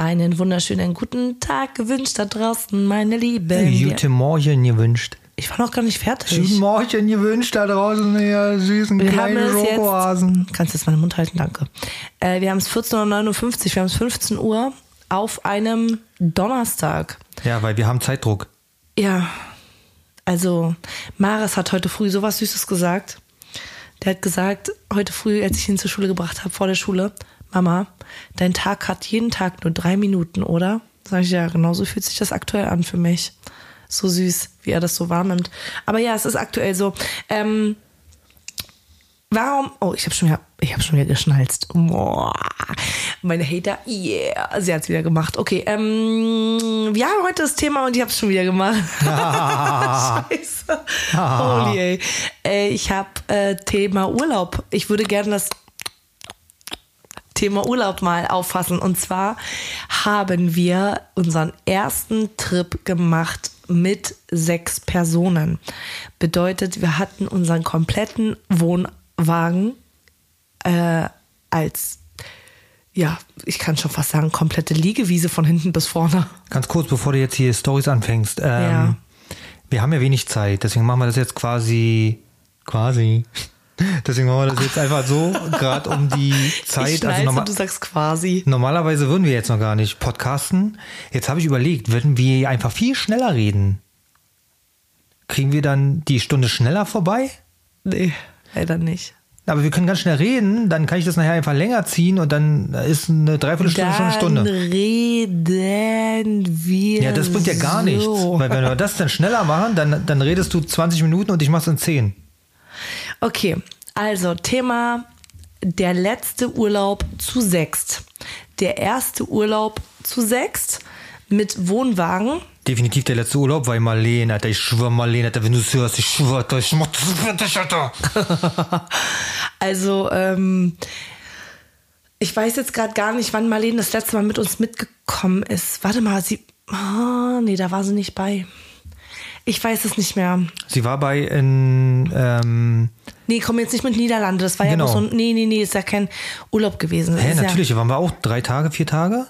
Einen wunderschönen guten Tag gewünscht da draußen, meine Lieben. Guten Morgen gewünscht. Ich war noch gar nicht fertig. Guten Morgen gewünscht da draußen, ihr süßen Wir kleinen Schokohasen. jetzt. Kannst jetzt meinen Mund halten, danke. Äh, wir haben es 14.59 Uhr, wir haben es 15 Uhr auf einem Donnerstag. Ja, weil wir haben Zeitdruck. Ja, also Maris hat heute früh sowas Süßes gesagt. Der hat gesagt, heute früh, als ich ihn zur Schule gebracht habe, vor der Schule, Mama, dein Tag hat jeden Tag nur drei Minuten, oder? Sag ich, ja, genau so fühlt sich das aktuell an für mich. So süß, wie er das so wahrnimmt. Aber ja, es ist aktuell so. Ähm, warum? Oh, ich habe schon wieder, ich habe schon wieder geschnalzt. Boah. Meine Hater, yeah, sie hat's wieder gemacht. Okay, ähm, wir haben heute das Thema und ich habe es schon wieder gemacht. Scheiße. Holy, ey. Äh, ich habe äh, Thema Urlaub. Ich würde gerne das Thema Urlaub mal auffassen. Und zwar haben wir unseren ersten Trip gemacht mit sechs Personen. Bedeutet, wir hatten unseren kompletten Wohnwagen äh, als, ja, ich kann schon fast sagen, komplette Liegewiese von hinten bis vorne. Ganz kurz, bevor du jetzt hier Stories anfängst. Ähm, Ja. Wir haben ja wenig Zeit, deswegen machen wir das jetzt quasi, quasi. Deswegen machen wir das jetzt einfach so, gerade um die Zeit. Also schnall's norma und du sagst quasi. normalerweise würden wir jetzt noch gar nicht podcasten. Jetzt habe ich überlegt, würden wir einfach viel schneller reden? Kriegen wir dann die Stunde schneller vorbei? Nee, leider nicht. Aber wir können ganz schnell reden, dann kann ich das nachher einfach länger ziehen und dann ist eine Dreiviertelstunde schon eine Dann Stunde. reden wir. Ja, das bringt ja gar so. nichts. Weil wenn wir das dann schneller machen, dann, dann redest du 20 Minuten und ich mach's in 10. Okay, also Thema der letzte Urlaub zu sechst. Der erste Urlaub zu sechst mit Wohnwagen. Definitiv der letzte Urlaub, weil Marlene, Alter, ich schwör, Marlene, Alter, wenn du es hörst, ich schwör, Alter, ich mach das Alter. Also, ähm, ich weiß jetzt gerade gar nicht, wann Marlene das letzte Mal mit uns mitgekommen ist. Warte mal, sie. Ah, nee, da war sie nicht bei. Ich weiß es nicht mehr. Sie war bei in, ähm, Nee, komm jetzt nicht mit Niederlande. Das war ja Genau. bloß so ein. Nee, nee, nee, ist ja kein Urlaub gewesen. Hä, natürlich, da waren wir auch drei Tage, vier Tage.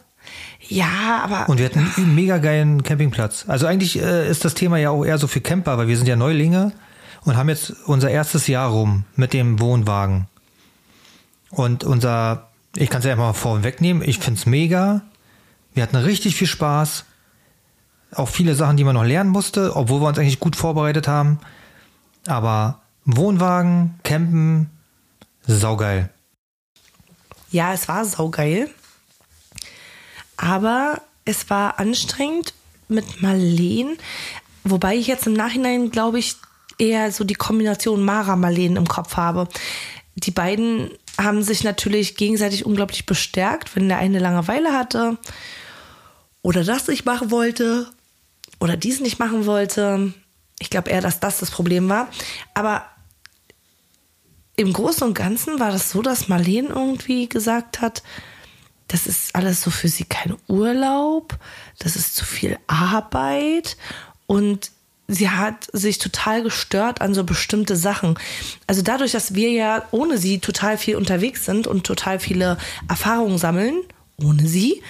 Ja, ja aber. Und wir hatten einen mega geilen Campingplatz. Also eigentlich äh, ist das Thema ja auch eher so für Camper, weil wir sind ja Neulinge und haben jetzt unser erstes Jahr rum mit dem Wohnwagen. Und unser, ich kann es ja einfach mal vorwegnehmen, ich find's mega. Wir hatten richtig viel Spaß. Auch viele Sachen, die man noch lernen musste, obwohl wir uns eigentlich gut vorbereitet haben. Aber Wohnwagen, Campen, saugeil. Ja, es war saugeil. Aber es war anstrengend mit Marleen. Wobei ich jetzt im Nachhinein, glaube ich, eher so die Kombination Mara-Marleen im Kopf habe. Die beiden haben sich natürlich gegenseitig unglaublich bestärkt, wenn der eine Langeweile hatte oder das nicht machen wollte oder dies nicht machen wollte. Ich glaube eher, dass das das Problem war. Aber im Großen und Ganzen war das so, dass Marlene irgendwie gesagt hat, das ist alles so für sie kein Urlaub, das ist zu viel Arbeit und sie hat sich total gestört an so bestimmte Sachen. Also dadurch, dass wir ja ohne sie total viel unterwegs sind und total viele Erfahrungen sammeln, ohne sie,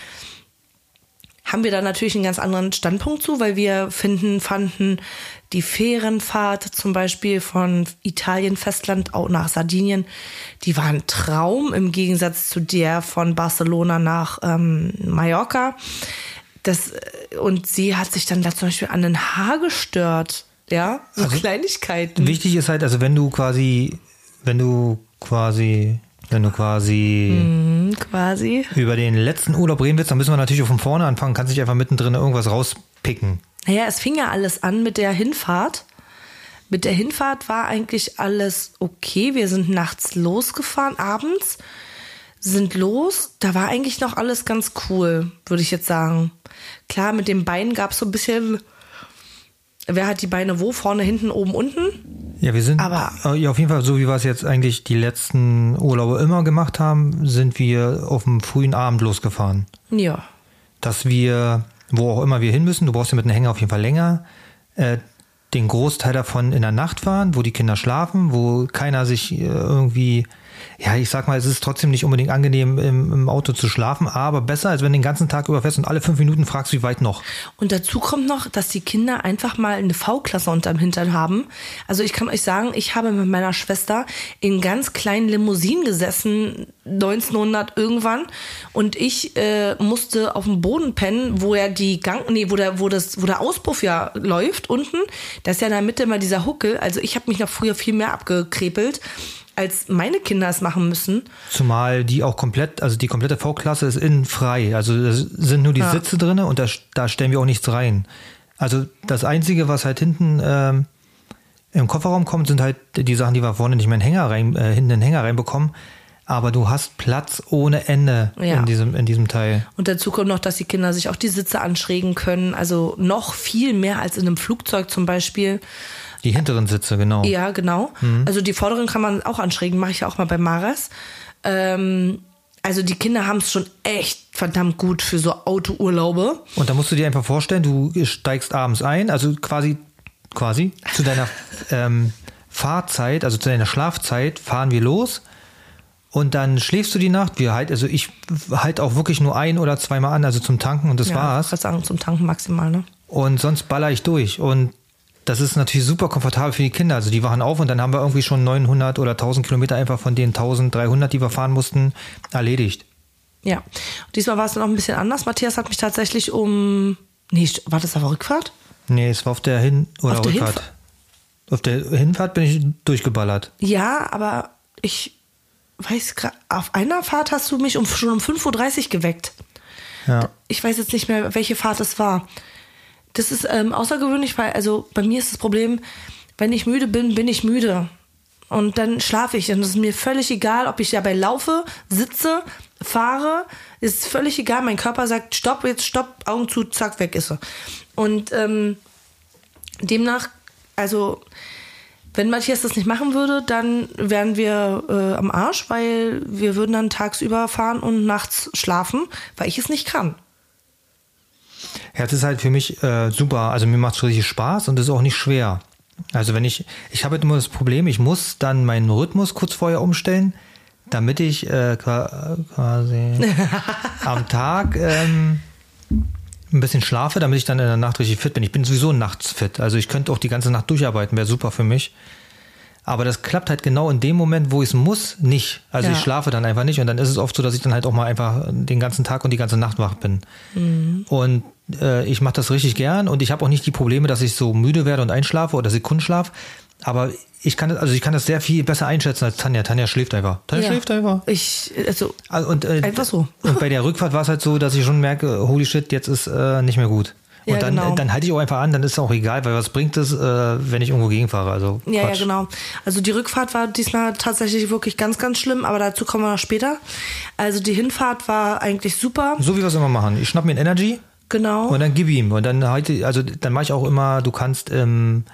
haben wir da natürlich einen ganz anderen Standpunkt zu, weil wir finden, fanden die Fährenfahrt zum Beispiel von Italien Festland auch nach Sardinien, die war ein Traum im Gegensatz zu der von Barcelona nach ähm, Mallorca. Das, äh, und sie hat sich dann da zum Beispiel an den Haar gestört. Ja, so Kleinigkeiten. Wichtig ist halt, also wenn du quasi, wenn du quasi, wenn du quasi Hm, quasi. über den letzten Urlaub reden willst, dann müssen wir natürlich auch von vorne anfangen. Kannst nicht einfach mittendrin irgendwas rauspicken. Naja, es fing ja alles an mit der Hinfahrt. Mit der Hinfahrt war eigentlich alles okay. Wir sind nachts losgefahren, abends sind los. Da war eigentlich noch alles ganz cool, würde ich jetzt sagen. Klar, mit den Beinen gab es so ein bisschen. Wer hat die Beine wo? Vorne, hinten, oben, unten? Ja, wir sind, Aber- äh, ja, auf jeden Fall, so wie wir es jetzt eigentlich die letzten Urlaube immer gemacht haben, sind wir auf dem frühen Abend losgefahren. Ja. Dass wir, wo auch immer wir hin müssen, du brauchst ja mit einem Hänger auf jeden Fall länger, äh, den Großteil davon in der Nacht fahren, wo die Kinder schlafen, wo keiner sich äh, irgendwie ja, ich sag mal, es ist trotzdem nicht unbedingt angenehm, im, im Auto zu schlafen, aber besser, als wenn du den ganzen Tag über fährst und alle fünf Minuten fragst, wie weit noch. Und dazu kommt noch, dass die Kinder einfach mal eine V-Klasse unterm Hintern haben. Also ich kann euch sagen, ich habe mit meiner Schwester in ganz kleinen Limousinen gesessen, 1900 irgendwann, und ich äh, musste auf dem Boden pennen, wo ja die Gang, nee, wo der, wo das, wo der Auspuff ja läuft unten. Da ist ja in der Mitte immer dieser Huckel. Also ich habe mich noch früher viel mehr abgekrepelt als meine Kinder es machen müssen. Zumal die auch komplett, also die komplette V-Klasse ist innen frei. Also sind nur die ja. Sitze drin und da, da, stellen wir auch nichts rein. Also das Einzige, was halt hinten ähm, im Kofferraum kommt, sind halt die Sachen, die wir vorne nicht mehr in den Hänger rein, äh, hinten in den Hänger reinbekommen. Aber du hast Platz ohne Ende ja. in, diesem, in diesem Teil. Und dazu kommt noch, dass die Kinder sich auch die Sitze anschrägen können. Also noch viel mehr als in einem Flugzeug zum Beispiel. Die hinteren Sitze, genau. Ja, genau. Mhm. Also die vorderen kann man auch anschrägen, mache ich ja auch mal bei Maras. Ähm, also die Kinder haben es schon echt verdammt gut für so Autourlaube. Und da musst du dir einfach vorstellen, du steigst abends ein, also quasi, quasi zu deiner ähm, Fahrzeit, also zu deiner Schlafzeit fahren wir los. Und dann schläfst du die Nacht. Wir halt, also ich halt auch wirklich nur ein oder zweimal an, also zum Tanken und das ja, war's. Ich sagen, zum Tanken maximal, ne? Und sonst baller ich durch. Und das ist natürlich super komfortabel für die Kinder. Also die wachen auf und dann haben wir irgendwie schon 900 oder 1000 Kilometer einfach von den 1300, die wir fahren mussten, erledigt. Ja, diesmal war es dann auch ein bisschen anders. Matthias hat mich tatsächlich um, nee, war das aber Rückfahrt? Nee, es war auf der Hin- oder auf Rückfahrt. Der auf der Hinfahrt bin ich durchgeballert. Ja, aber ich weiß gerade, auf einer Fahrt hast du mich um, schon um 5.30 Uhr geweckt. Ja. Ich weiß jetzt nicht mehr, welche Fahrt es war das ist ähm, außergewöhnlich, weil also bei mir ist das Problem, wenn ich müde bin, bin ich müde. Und dann schlafe ich. Und es ist mir völlig egal, ob ich dabei laufe, sitze, fahre. Ist völlig egal. Mein Körper sagt, stopp, jetzt stopp, Augen zu, zack, weg ist er. Und ähm, demnach, also wenn Matthias das nicht machen würde, dann wären wir äh, am Arsch, weil wir würden dann tagsüber fahren und nachts schlafen, weil ich es nicht kann. Ja, das ist halt für mich äh, super. Also mir macht es richtig Spaß und es ist auch nicht schwer. Also wenn ich, ich habe immer das Problem, ich muss dann meinen Rhythmus kurz vorher umstellen, damit ich äh, quasi am Tag ähm, ein bisschen schlafe, damit ich dann in der Nacht richtig fit bin. Ich bin sowieso nachts fit. Also ich könnte auch die ganze Nacht durcharbeiten, wäre super für mich. Aber das klappt halt genau in dem Moment, wo ich es muss, nicht. Also ja. ich schlafe dann einfach nicht und dann ist es oft so, dass ich dann halt auch mal einfach den ganzen Tag und die ganze Nacht wach bin. Mhm. Und äh, ich mache das richtig gern und ich habe auch nicht die Probleme, dass ich so müde werde und einschlafe oder Sekundenschlaf. Aber ich kann das, also ich kann das sehr viel besser einschätzen als Tanja. Tanja schläft einfach. Tanja ja. schläft einfach. Ich, also, also und, äh, einfach so. Und bei der Rückfahrt war es halt so, dass ich schon merke, holy shit, jetzt ist äh, nicht mehr gut. Und ja, dann, genau. dann halte ich auch einfach an, dann ist es auch egal, weil was bringt es, äh, wenn ich irgendwo gegenfahre? Also ja, ja, genau. Also die Rückfahrt war diesmal tatsächlich wirklich ganz, ganz schlimm, aber dazu kommen wir noch später. Also die Hinfahrt war eigentlich super. So wie wir es immer machen. Ich schnapp mir ein Energy. Genau. Und dann gib ihm. Und dann halte, also dann mache ich auch immer, du kannst im,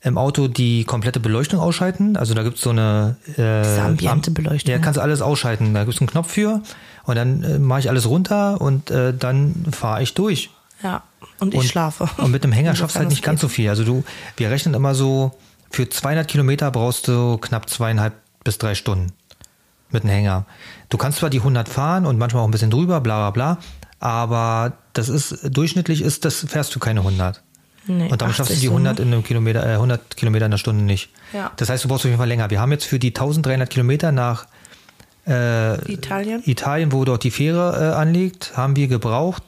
im Auto die komplette Beleuchtung ausschalten. Also da gibt es so eine äh, Diese ambiente Beleuchtung. Ja, kannst du alles ausschalten. Da gibt es einen Knopf für. Und dann äh, mache ich alles runter und äh, dann fahre ich durch. Ja. Und ich und, schlafe. Und mit dem Hänger schaffst du halt nicht ganz so viel. Also du, wir rechnen immer so, für 200 Kilometer brauchst du knapp zweieinhalb bis drei Stunden mit dem Hänger. Du kannst zwar die 100 fahren und manchmal auch ein bisschen drüber, bla bla bla, aber das ist, durchschnittlich ist das, fährst du keine 100. Nee, und damit schaffst du die 100 in einem Kilometer, äh, 100 Kilometer in der Stunde nicht. Ja. Das heißt, du brauchst auf jeden Fall länger. Wir haben jetzt für die 1300 Kilometer nach äh, Italien. Italien, wo dort die Fähre äh, anliegt, haben wir gebraucht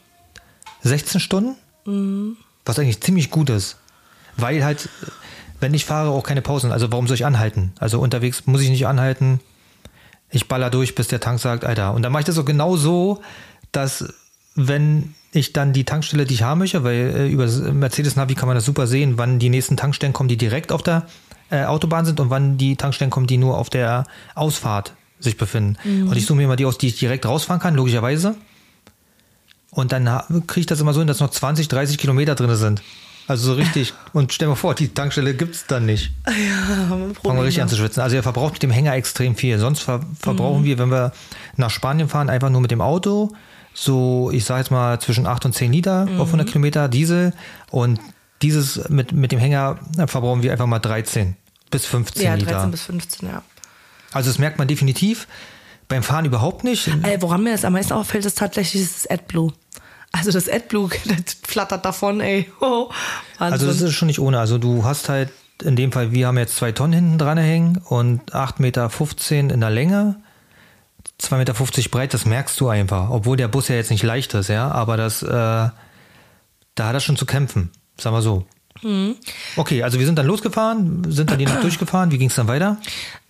16 Stunden. Mhm. Was eigentlich ziemlich gut ist. Weil halt, wenn ich fahre, auch keine Pausen. Also warum soll ich anhalten? Also unterwegs muss ich nicht anhalten. Ich baller durch, bis der Tank sagt, Alter. Und dann mache ich das auch genau so, dass wenn ich dann die Tankstelle, die ich haben möchte, weil äh, über Mercedes Navi kann man das super sehen, wann die nächsten Tankstellen kommen, die direkt auf der äh, Autobahn sind und wann die Tankstellen kommen, die nur auf der Ausfahrt sich befinden. Mhm. Und ich suche mir mal die aus, die ich direkt rausfahren kann, logischerweise. Und dann kriege ich das immer so hin, dass noch 20, 30 Kilometer drin sind. Also so richtig. Und stell dir mal vor, die Tankstelle gibt es dann nicht. Ja, haben wir Fangen wir richtig an zu schwitzen. Also er verbraucht mit dem Hänger extrem viel. Sonst ver verbrauchen mhm. wir, wenn wir nach Spanien fahren, einfach nur mit dem Auto. So, ich sage jetzt mal zwischen 8 und 10 Liter mhm. auf 100 Kilometer Diesel. Und dieses mit, mit dem Hänger verbrauchen wir einfach mal 13 bis 15 ja, Liter. Ja, 13 bis 15, ja. Also das merkt man definitiv. Beim Fahren überhaupt nicht. Äh, woran mir das am meisten auffällt, ist tatsächlich das AdBlue. Also das AdBlue, das flattert davon, ey. Oh. Also das ist schon nicht ohne. Also du hast halt in dem Fall, wir haben jetzt zwei Tonnen hinten dran hängen und 8,15 Meter in der Länge, 2,50 Meter breit, das merkst du einfach. Obwohl der Bus ja jetzt nicht leicht ist, ja. Aber das, äh, da hat er schon zu kämpfen. Sagen wir so. Mhm. Okay, also wir sind dann losgefahren, sind dann die Nacht durchgefahren. Wie ging es dann weiter?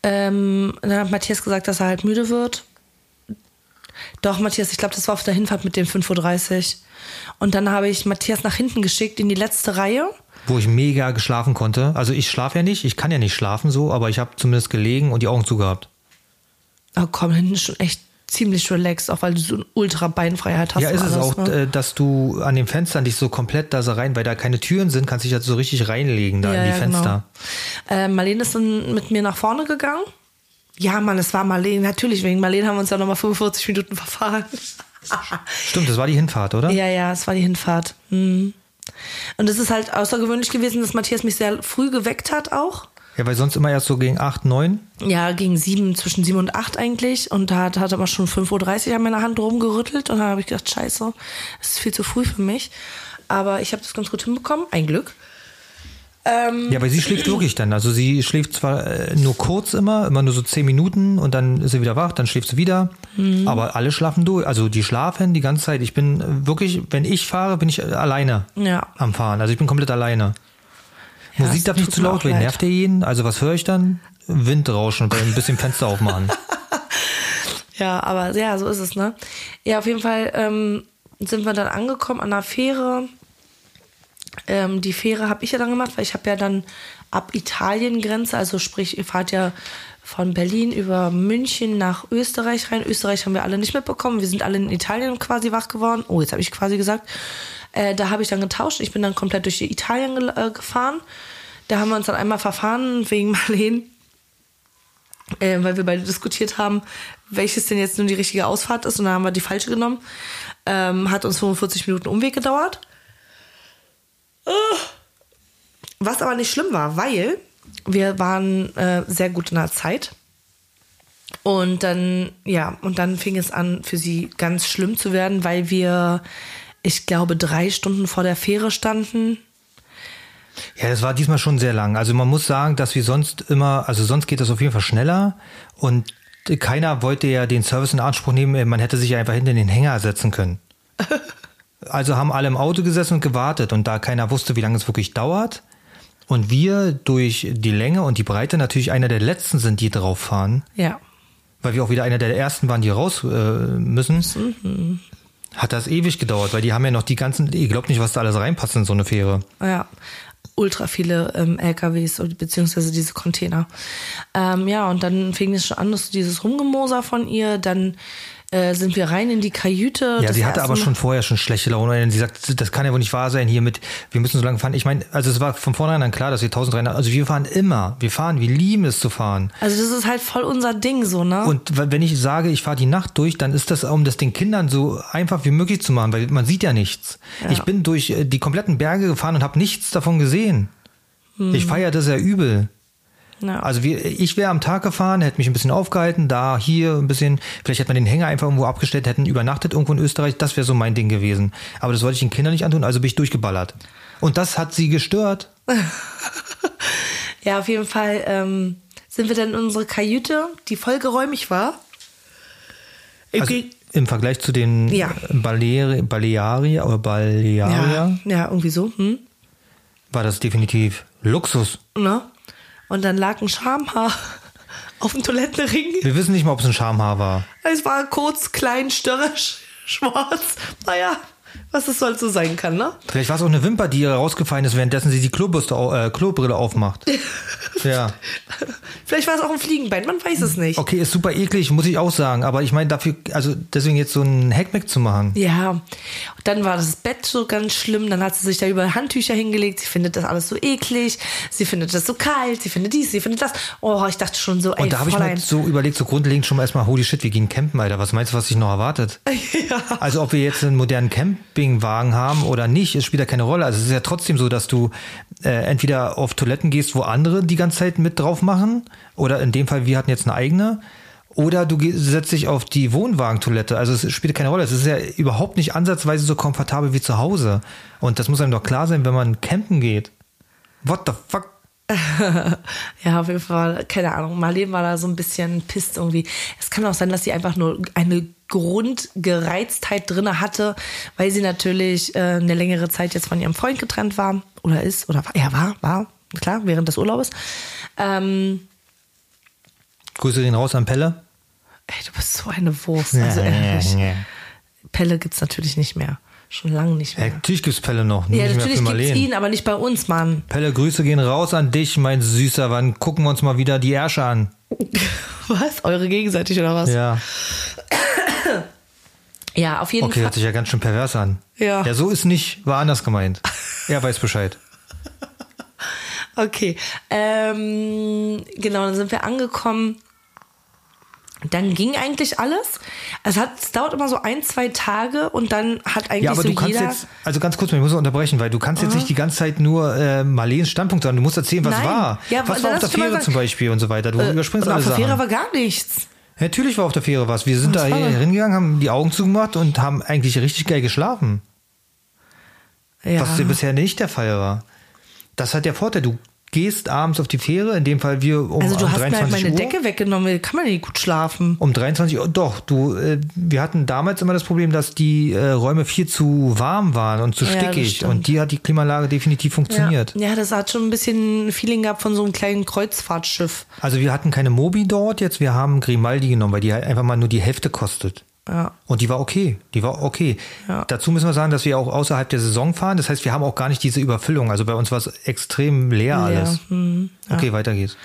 Ähm, dann hat Matthias gesagt, dass er halt müde wird. Doch, Matthias, ich glaube, das war auf der Hinfahrt mit dem 5.30 Uhr. Und dann habe ich Matthias nach hinten geschickt in die letzte Reihe. Wo ich mega geschlafen konnte. Also ich schlafe ja nicht, ich kann ja nicht schlafen so, aber ich habe zumindest gelegen und die Augen zugehabt. Oh komm, hinten ist schon echt ziemlich relaxed, auch weil du so eine ultra Beinfreiheit hast. Ja, ist es auch, ne? äh, dass du an den Fenstern dich so komplett da so rein, weil da keine Türen sind, kannst dich halt so richtig reinlegen da Ja, in die ja, Fenster. Genau. Äh, Marlene ist dann mit mir nach vorne gegangen. Ja, Mann, es war Marlene. Natürlich, wegen Marlene haben wir uns ja nochmal 45 Minuten verfahren. Stimmt, das war die Hinfahrt, oder? Ja, ja, es war die Hinfahrt. Mhm. Und es ist halt außergewöhnlich gewesen, dass Matthias mich sehr früh geweckt hat auch. Ja, weil sonst immer erst so gegen 8, 9. Ja, gegen sieben, zwischen sieben und acht eigentlich. Und da hat, hat er mal schon 5.30 Uhr an meiner Hand rumgerüttelt. Und dann habe ich gedacht, scheiße, das ist viel zu früh für mich. Aber ich habe das ganz gut hinbekommen. Ein Glück. Ähm, Ja, weil sie schläft wirklich dann. Also sie schläft zwar äh, nur kurz immer, immer nur so 10 Minuten und dann ist sie wieder wach, dann schläft sie wieder. Mhm. Aber alle schlafen durch. Also die schlafen die ganze Zeit. Ich bin wirklich, wenn ich fahre, bin ich alleine Ja. am Fahren. Also ich bin komplett alleine. Ja, Musik darf nicht zu laut werden. Nervt der jeden? Also was höre ich dann? Windrauschen und ein bisschen Fenster aufmachen. Ja, aber ja, so ist es, ne? Ja, auf jeden Fall ähm, sind wir dann angekommen an der Fähre. Ähm, die Fähre habe ich ja dann gemacht, weil ich habe ja dann ab Italien-Grenze, also sprich, ihr fahrt ja von Berlin über München nach Österreich rein. Österreich haben wir alle nicht mitbekommen. Wir sind alle in Italien quasi wach geworden. Oh, jetzt habe ich quasi gesagt. Äh, da habe ich dann getauscht. Ich bin dann komplett durch Italien ge äh, gefahren. Da haben wir uns dann einmal verfahren wegen Marleen äh, weil wir beide diskutiert haben, welches denn jetzt nun die richtige Ausfahrt ist. Und dann haben wir die falsche genommen. Ähm, hat uns 45 Minuten Umweg gedauert. Ah. Was aber nicht schlimm war, weil wir waren äh, sehr gut in der Zeit. Und dann, ja, und dann fing es an, für sie ganz schlimm zu werden, weil wir, ich glaube, drei Stunden vor der Fähre standen. Ja, das war diesmal schon sehr lang. Also man muss sagen, dass wir sonst immer, also sonst geht das auf jeden Fall schneller und keiner wollte ja den Service in Anspruch nehmen. Man hätte sich ja einfach hinter den Hänger setzen können. Also haben alle im Auto gesessen und gewartet und da keiner wusste, wie lange es wirklich dauert und wir durch die Länge und die Breite natürlich einer der letzten sind, die drauf fahren, Ja. weil wir auch wieder einer der ersten waren, die raus äh, müssen. Hat das ewig gedauert, weil die haben ja noch die ganzen, ihr glaubt nicht, was da alles reinpasst in so eine Fähre. Ja, ultra viele ähm, LKWs beziehungsweise diese Container. Ähm, ja, und dann fing es schon an, dass dieses Rumgemoser von ihr, dann äh, sind wir rein in die Kajüte. Ja, sie hatte aber Mal- schon vorher schon schlechte Laune. denn Sie sagt, das kann ja wohl nicht wahr sein hier mit, wir müssen so lange fahren. Ich meine, also es war von vornherein dann klar, dass wir 1300, also wir fahren immer, wir fahren, wir lieben es zu fahren. Also das ist halt voll unser Ding so, ne? Und wenn ich sage, ich fahre die Nacht durch, dann ist das, um das den Kindern so einfach wie möglich zu machen, weil man sieht ja nichts. Ja. Ich bin durch äh, die kompletten Berge gefahren und habe nichts davon gesehen. Ich feiere das ja übel. Ja. Also wir, ich wäre am Tag gefahren, hätte mich ein bisschen aufgehalten, da, hier ein bisschen, vielleicht hätte man den Hänger einfach irgendwo abgestellt, hätten übernachtet irgendwo in Österreich, das wäre so mein Ding gewesen. Aber das wollte ich den Kindern nicht antun, also bin ich durchgeballert. Und das hat sie gestört. ja, auf jeden Fall ähm, sind wir dann in unsere Kajüte, die voll geräumig war. Im Also im Vergleich zu den Ja. Baleari, Balearier oder Balearier ja, ja, irgendwie so. Hm? war das definitiv Luxus. Ne? Und dann lag ein Schamhaar auf dem Toilettenring. Wir wissen nicht mal, ob es ein Schamhaar war. Es war kurz, klein, störrisch, schwarz. Naja, was es soll so sein kann, ne? Vielleicht war es auch eine Wimper, die ihr rausgefallen ist, währenddessen sie die Klobürste, au- äh, Klobrille aufmacht. ja. Vielleicht war es auch ein Fliegenbein, man weiß es nicht. Okay, ist super eklig, muss ich auch sagen. Aber ich meine, dafür, also deswegen jetzt so ein Hackback zu machen. Ja, dann war das Bett so ganz schlimm. Dann hat sie sich da über Handtücher hingelegt. Sie findet das alles so eklig. Sie findet das so kalt. Sie findet dies, sie findet das. Oh, ich dachte schon so, ey, Und da habe ich mir so überlegt, so grundlegend schon mal erstmal, holy shit, wir gehen campen, Alter. Was meinst du, was sich noch erwartet? ja. Also ob wir jetzt einen modernen Camp Campingwagen haben oder nicht, es spielt ja keine Rolle. Also es ist ja trotzdem so, dass du äh, entweder auf Toiletten gehst, wo andere die ganze Zeit mit drauf machen, oder in dem Fall, wir hatten jetzt eine eigene, oder du setzt dich auf die Wohnwagentoilette. Also es spielt keine Rolle. Es ist ja überhaupt nicht ansatzweise so komfortabel wie zu Hause. Und das muss einem doch klar sein, wenn man campen geht. What the fuck? Ja, auf jeden Fall, keine Ahnung. Marlene war da so ein bisschen pisst irgendwie. Es kann auch sein, dass sie einfach nur eine Grundgereiztheit drinne hatte, weil sie natürlich äh, eine längere Zeit jetzt von ihrem Freund getrennt war. Oder ist, oder war, ja, war, war, klar, während des Urlaubes. Ähm, Grüße gehen raus an Pelle. ey, du bist so eine Wurst. Also ehrlich. Pelle gibt's natürlich nicht mehr. Schon lange nicht Ja, mehr. natürlich gibt's Pelle noch. Ja, natürlich gibt's Marleen. ihn, aber nicht bei uns, Mann. Pelle, Grüße gehen raus an dich, mein Süßer. Wann gucken wir uns mal wieder die Ärsche an? Was? Eure gegenseitig oder was? Ja. Ja, auf jeden Okay, hört Fall. sich ja ganz schön pervers an. Ja. Ja, so ist nicht, war anders gemeint. Er weiß Bescheid. Okay. Ähm, genau, dann sind wir angekommen. Dann ging eigentlich alles. Es, hat, es dauert immer so ein, zwei Tage und dann hat eigentlich Ja, aber so du kannst jetzt, also ganz kurz, ich muss unterbrechen, weil du kannst jetzt nicht die ganze Zeit nur äh, Marleens Standpunkt sagen. Du musst erzählen, was Nein. war. Ja, was war auf der Fähre zum Beispiel und so weiter. Du überspringst und alle auf der Fähre war gar nichts. Natürlich war auf der Fähre was. Wir sind da Was da? hingegangen, haben die Augen zugemacht und haben eigentlich richtig geil geschlafen. Ja. Was bisher nicht der Fall war. Das hat der Vorteil. Du gehst abends auf die Fähre, in dem Fall wir um, also du um hast mir halt 23 meine Uhr. Decke weggenommen, kann man nicht gut schlafen. Um 23 Uhr, doch, du, äh, wir hatten damals immer das Problem, dass die äh, Räume viel zu warm waren und zu Ja, stickig. Und die hat die Klimaanlage definitiv funktioniert. Ja. ja, das hat schon ein bisschen ein Feeling gehabt von so einem kleinen Kreuzfahrtschiff. Also wir hatten keine Mobi dort jetzt, wir haben Grimaldi genommen, weil die halt einfach mal nur die Hälfte kostet. Ja. Und die war okay. Die war okay. Ja. Dazu müssen wir sagen, dass wir auch außerhalb der Saison fahren. Das heißt, wir haben auch gar nicht diese Überfüllung. Also bei uns war es extrem leer Leer. alles. Hm, Okay, weiter geht's.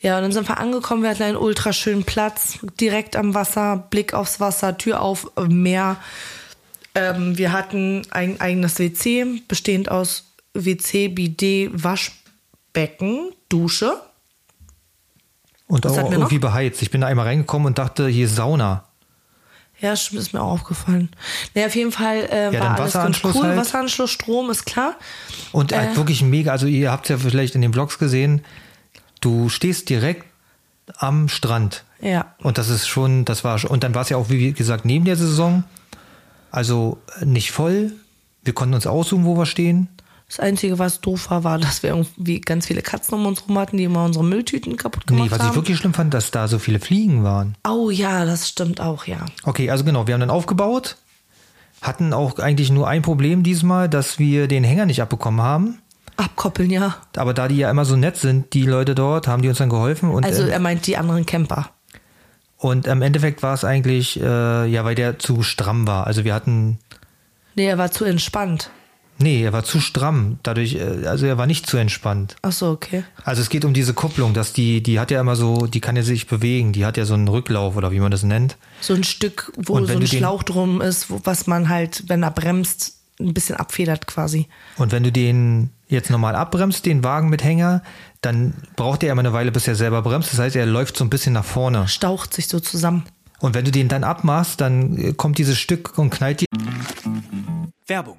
Ja, und dann sind wir angekommen, wir hatten einen ultra schönen Platz, direkt am Wasser, Blick aufs Wasser, Tür auf, äh, Meer. Ähm, wir hatten ein eigenes WC, bestehend aus WC, Bidet, Waschbecken, Dusche. Und Was auch irgendwie noch? beheizt. Ich bin da einmal reingekommen und dachte, hier ist Sauna. Ja, stimmt, ist mir auch aufgefallen. Naja, auf jeden Fall äh, Ja, war alles ganz Wasseranschluss cool. halt. Wasseranschluss, Strom, ist klar. Und halt wirklich mega, also ihr habt ja vielleicht in den Vlogs gesehen, du stehst direkt am Strand. Ja. Und das ist schon, das war schon, und dann war es ja auch, wie gesagt, neben der Saison. Also nicht voll. Wir konnten uns aussuchen, wo wir stehen. Das Einzige, was doof war, war, dass wir irgendwie ganz viele Katzen um uns rum hatten, die immer unsere Mülltüten kaputt gemacht Nee, was haben. ich wirklich schlimm fand, dass da so viele Fliegen waren. oh ja, das stimmt auch, ja. Okay, also genau, wir haben dann aufgebaut, hatten auch eigentlich nur ein Problem diesmal, dass wir den Hänger nicht abbekommen haben. Abkoppeln, ja. Aber da die ja immer so nett sind, die Leute dort, haben die uns dann geholfen. Und, Also äh, er meint die anderen Camper. und im Endeffekt war es eigentlich, äh, ja, weil der zu stramm war. Also wir hatten, Nee, er war zu entspannt. Nee, er war zu stramm. Dadurch, äh, also er war nicht zu entspannt. Ach so, okay. Also es geht um diese Kupplung, dass die, die hat ja immer so, die kann ja sich bewegen, die hat ja so einen Rücklauf oder wie man das nennt. So ein Stück, wo so ein Schlauch drum ist, wo, was man halt, wenn er bremst, ein bisschen abfedert quasi. Und wenn du den jetzt normal abbremst, den Wagen mit Hänger, dann braucht er immer eine Weile, bis er selber bremst. Das heißt, er läuft so ein bisschen nach vorne. Staucht sich so zusammen. Und wenn du den dann abmachst, dann äh, kommt dieses Stück und knallt dir. Werbung.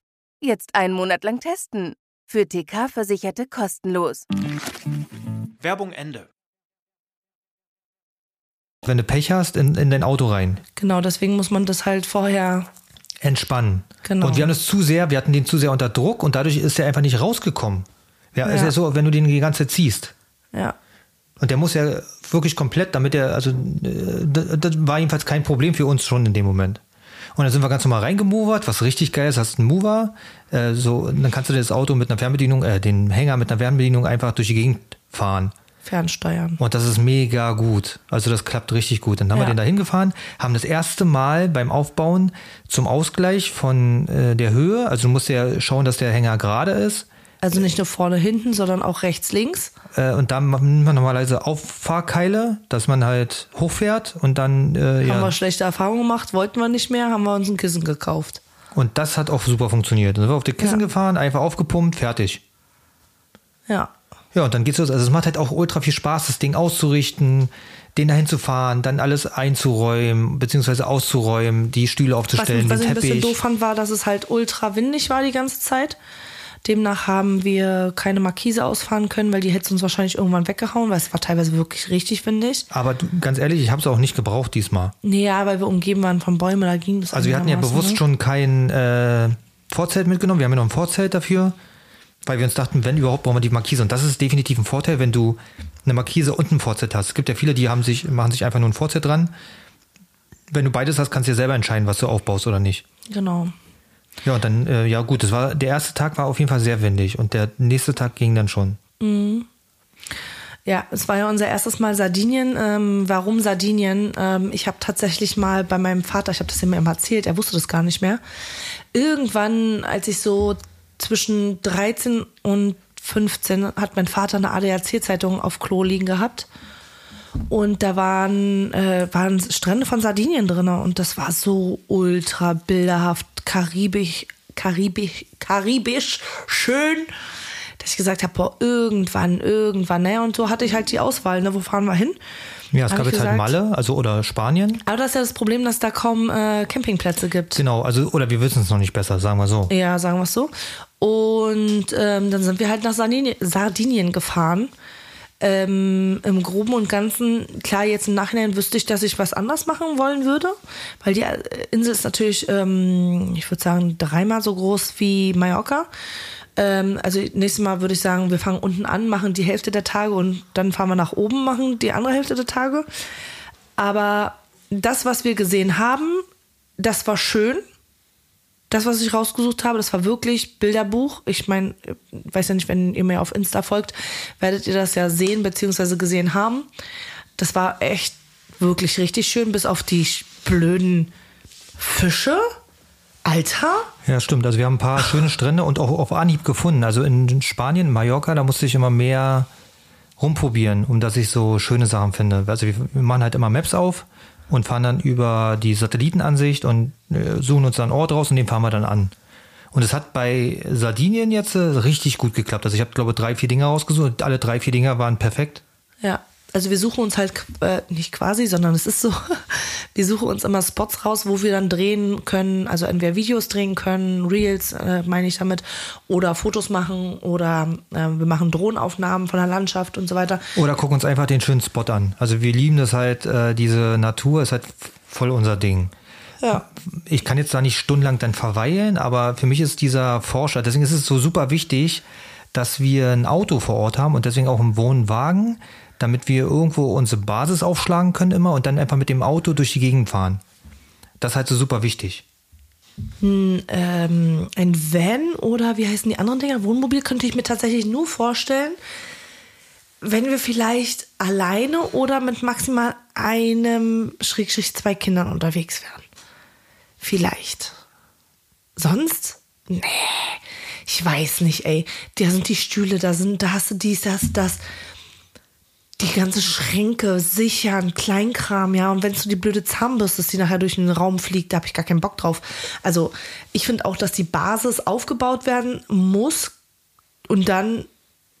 Jetzt einen Monat lang testen. Für TK-Versicherte kostenlos. Werbung Ende. Wenn du Pech hast, in, in dein Auto rein. Genau, deswegen muss man das halt vorher. Entspannen. Genau. Und wir haben das zu sehr, wir hatten den zu sehr unter Druck und dadurch ist er einfach nicht rausgekommen. Ja, ist Ja. ja so, wenn du den die ganze Zeit ziehst. Ja. Und der muss ja wirklich komplett, damit er, also, äh, das, das war jedenfalls kein Problem für uns schon in dem Moment. Und dann sind wir ganz normal reingemovert, was richtig geil ist, hast einen Mover, äh, so, dann kannst du das Auto mit einer Fernbedienung, äh, den Hänger mit einer Fernbedienung einfach durch die Gegend fahren. fernsteuern. Und das ist mega gut. Also das klappt richtig gut. Dann haben Ja. wir den da hingefahren, haben das erste Mal beim Aufbauen zum Ausgleich von äh, der Höhe, also du musst ja schauen, dass der Hänger gerade ist. Also nicht nur vorne, hinten, sondern auch rechts, links. Äh, und dann nimmt man normalerweise Auffahrkeile, dass man halt hochfährt und dann äh, Haben ja. wir schlechte Erfahrungen gemacht, wollten wir nicht mehr, haben wir uns ein Kissen gekauft. Und das hat auch super funktioniert. Dann sind wir auf die Kissen Ja. gefahren, einfach aufgepumpt, fertig. Ja. Ja, und dann geht's los. Also es macht halt auch ultra viel Spaß, das Ding auszurichten, den dahin zu fahren, dann alles einzuräumen, beziehungsweise auszuräumen, die Stühle Was, aufzustellen, was ich den ein bisschen Teppich. doof fand, war, dass es halt ultra windig war die ganze Zeit. Demnach haben wir keine Markise ausfahren können, weil die hätte uns wahrscheinlich irgendwann weggehauen, weil es war teilweise wirklich richtig windig. Aber du, ganz ehrlich, ich habe es auch nicht gebraucht diesmal. Nee, ja, weil wir umgeben waren von Bäumen, da ging das Also wir hatten ja bewusst ne? schon kein äh, Vorzelt mitgenommen. Wir haben ja noch ein Vorzelt dafür, weil wir uns dachten, wenn überhaupt, brauchen wir die Markise. Und das ist definitiv ein Vorteil, wenn du eine Markise und ein Vorzelt hast. Es gibt ja viele, die haben sich, machen sich einfach nur ein Vorzelt dran. Wenn du beides hast, kannst du ja selber entscheiden, was du aufbaust oder nicht. Genau. Ja, dann, äh, ja gut, das war, der erste Tag war auf jeden Fall sehr windig und der nächste Tag ging dann schon. Ja, es war ja unser erstes Mal Sardinien. Ähm, warum Sardinien? Ähm, ich habe tatsächlich mal bei meinem Vater, ich habe das ihm immer erzählt, er wusste das gar nicht mehr. Irgendwann, als ich so zwischen 13 und 15 hat mein Vater eine ADAC-Zeitung auf Klo liegen gehabt. Und da waren, äh, waren Strände von Sardinien drin und das war so ultra bilderhaft, karibisch, karibisch, karibisch schön, dass ich gesagt habe, boah, irgendwann, irgendwann, ne? Und so hatte ich halt die Auswahl, ne? Wo fahren wir hin? Ja, es Hab gab jetzt halt. Malle, also oder Spanien. Aber das ist ja das Problem, dass da kaum äh, Campingplätze gibt. Genau, also, oder wir wissen es noch nicht besser, sagen wir so. Ja, sagen wir es so. Und ähm, dann sind wir halt nach Sardinien, Sardinien gefahren. Ähm, Im Groben und Ganzen, klar, jetzt im Nachhinein wüsste ich, dass ich was anders machen wollen würde, weil die Insel ist natürlich, ähm, ich würde sagen, dreimal so groß wie Mallorca. Ähm, also nächstes Mal würde ich sagen, wir fangen unten an, machen die Hälfte der Tage und dann fahren wir nach oben, machen die andere Hälfte der Tage. Aber das, was wir gesehen haben, das war schön das, was ich rausgesucht habe, das war wirklich Bilderbuch. Ich meine, weiß ja nicht, wenn ihr mir auf Insta folgt, werdet ihr das ja sehen bzw. gesehen haben. Das war echt wirklich richtig schön, bis auf die blöden Fische. Alter? Ja, stimmt. Also wir haben ein paar schöne Strände und auch auf Anhieb gefunden. Also in Spanien, Mallorca, da musste ich immer mehr rumprobieren, um dass ich so schöne Sachen finde. Also wir machen halt immer Maps auf und fahren dann über die Satellitenansicht und äh, suchen uns dann einen Ort raus und den fahren wir dann an. Und es hat bei Sardinien jetzt äh, richtig gut geklappt. Also ich habe, glaube drei, vier Dinger rausgesucht alle drei, vier Dinger waren perfekt. Ja. Also wir suchen uns halt äh, nicht quasi, sondern es ist so, wir suchen uns immer Spots raus, wo wir dann drehen können, also entweder Videos drehen können, Reels äh, meine ich damit, oder Fotos machen oder äh, wir machen Drohnenaufnahmen von der Landschaft und so weiter. Oder gucken uns einfach den schönen Spot an. Also wir lieben das halt, äh, diese Natur ist halt voll unser Ding. Ja. ich kann jetzt da nicht stundenlang dann verweilen, aber für mich ist dieser Forscher, deswegen ist es so super wichtig, dass wir ein Auto vor Ort haben und deswegen auch einen Wohnwagen, damit wir irgendwo unsere Basis aufschlagen können immer und dann einfach mit dem Auto durch die Gegend fahren. Das ist halt so super wichtig. ähm, ein Van oder wie heißen die anderen Dinger? Wohnmobil könnte ich mir tatsächlich nur vorstellen, wenn wir vielleicht alleine oder mit maximal einem Schrägstrich zwei Kindern unterwegs wären. Vielleicht. Sonst? Nee. Ich weiß nicht, ey. Da sind die Stühle, da sind, da hast du dies, das, das. Die ganze Schränke sichern, Kleinkram, ja. Und wenn es so die blöde Zahnbürste ist, die nachher durch den Raum fliegt, da habe ich gar keinen Bock drauf. Also, ich finde auch, dass die Basis aufgebaut werden muss und dann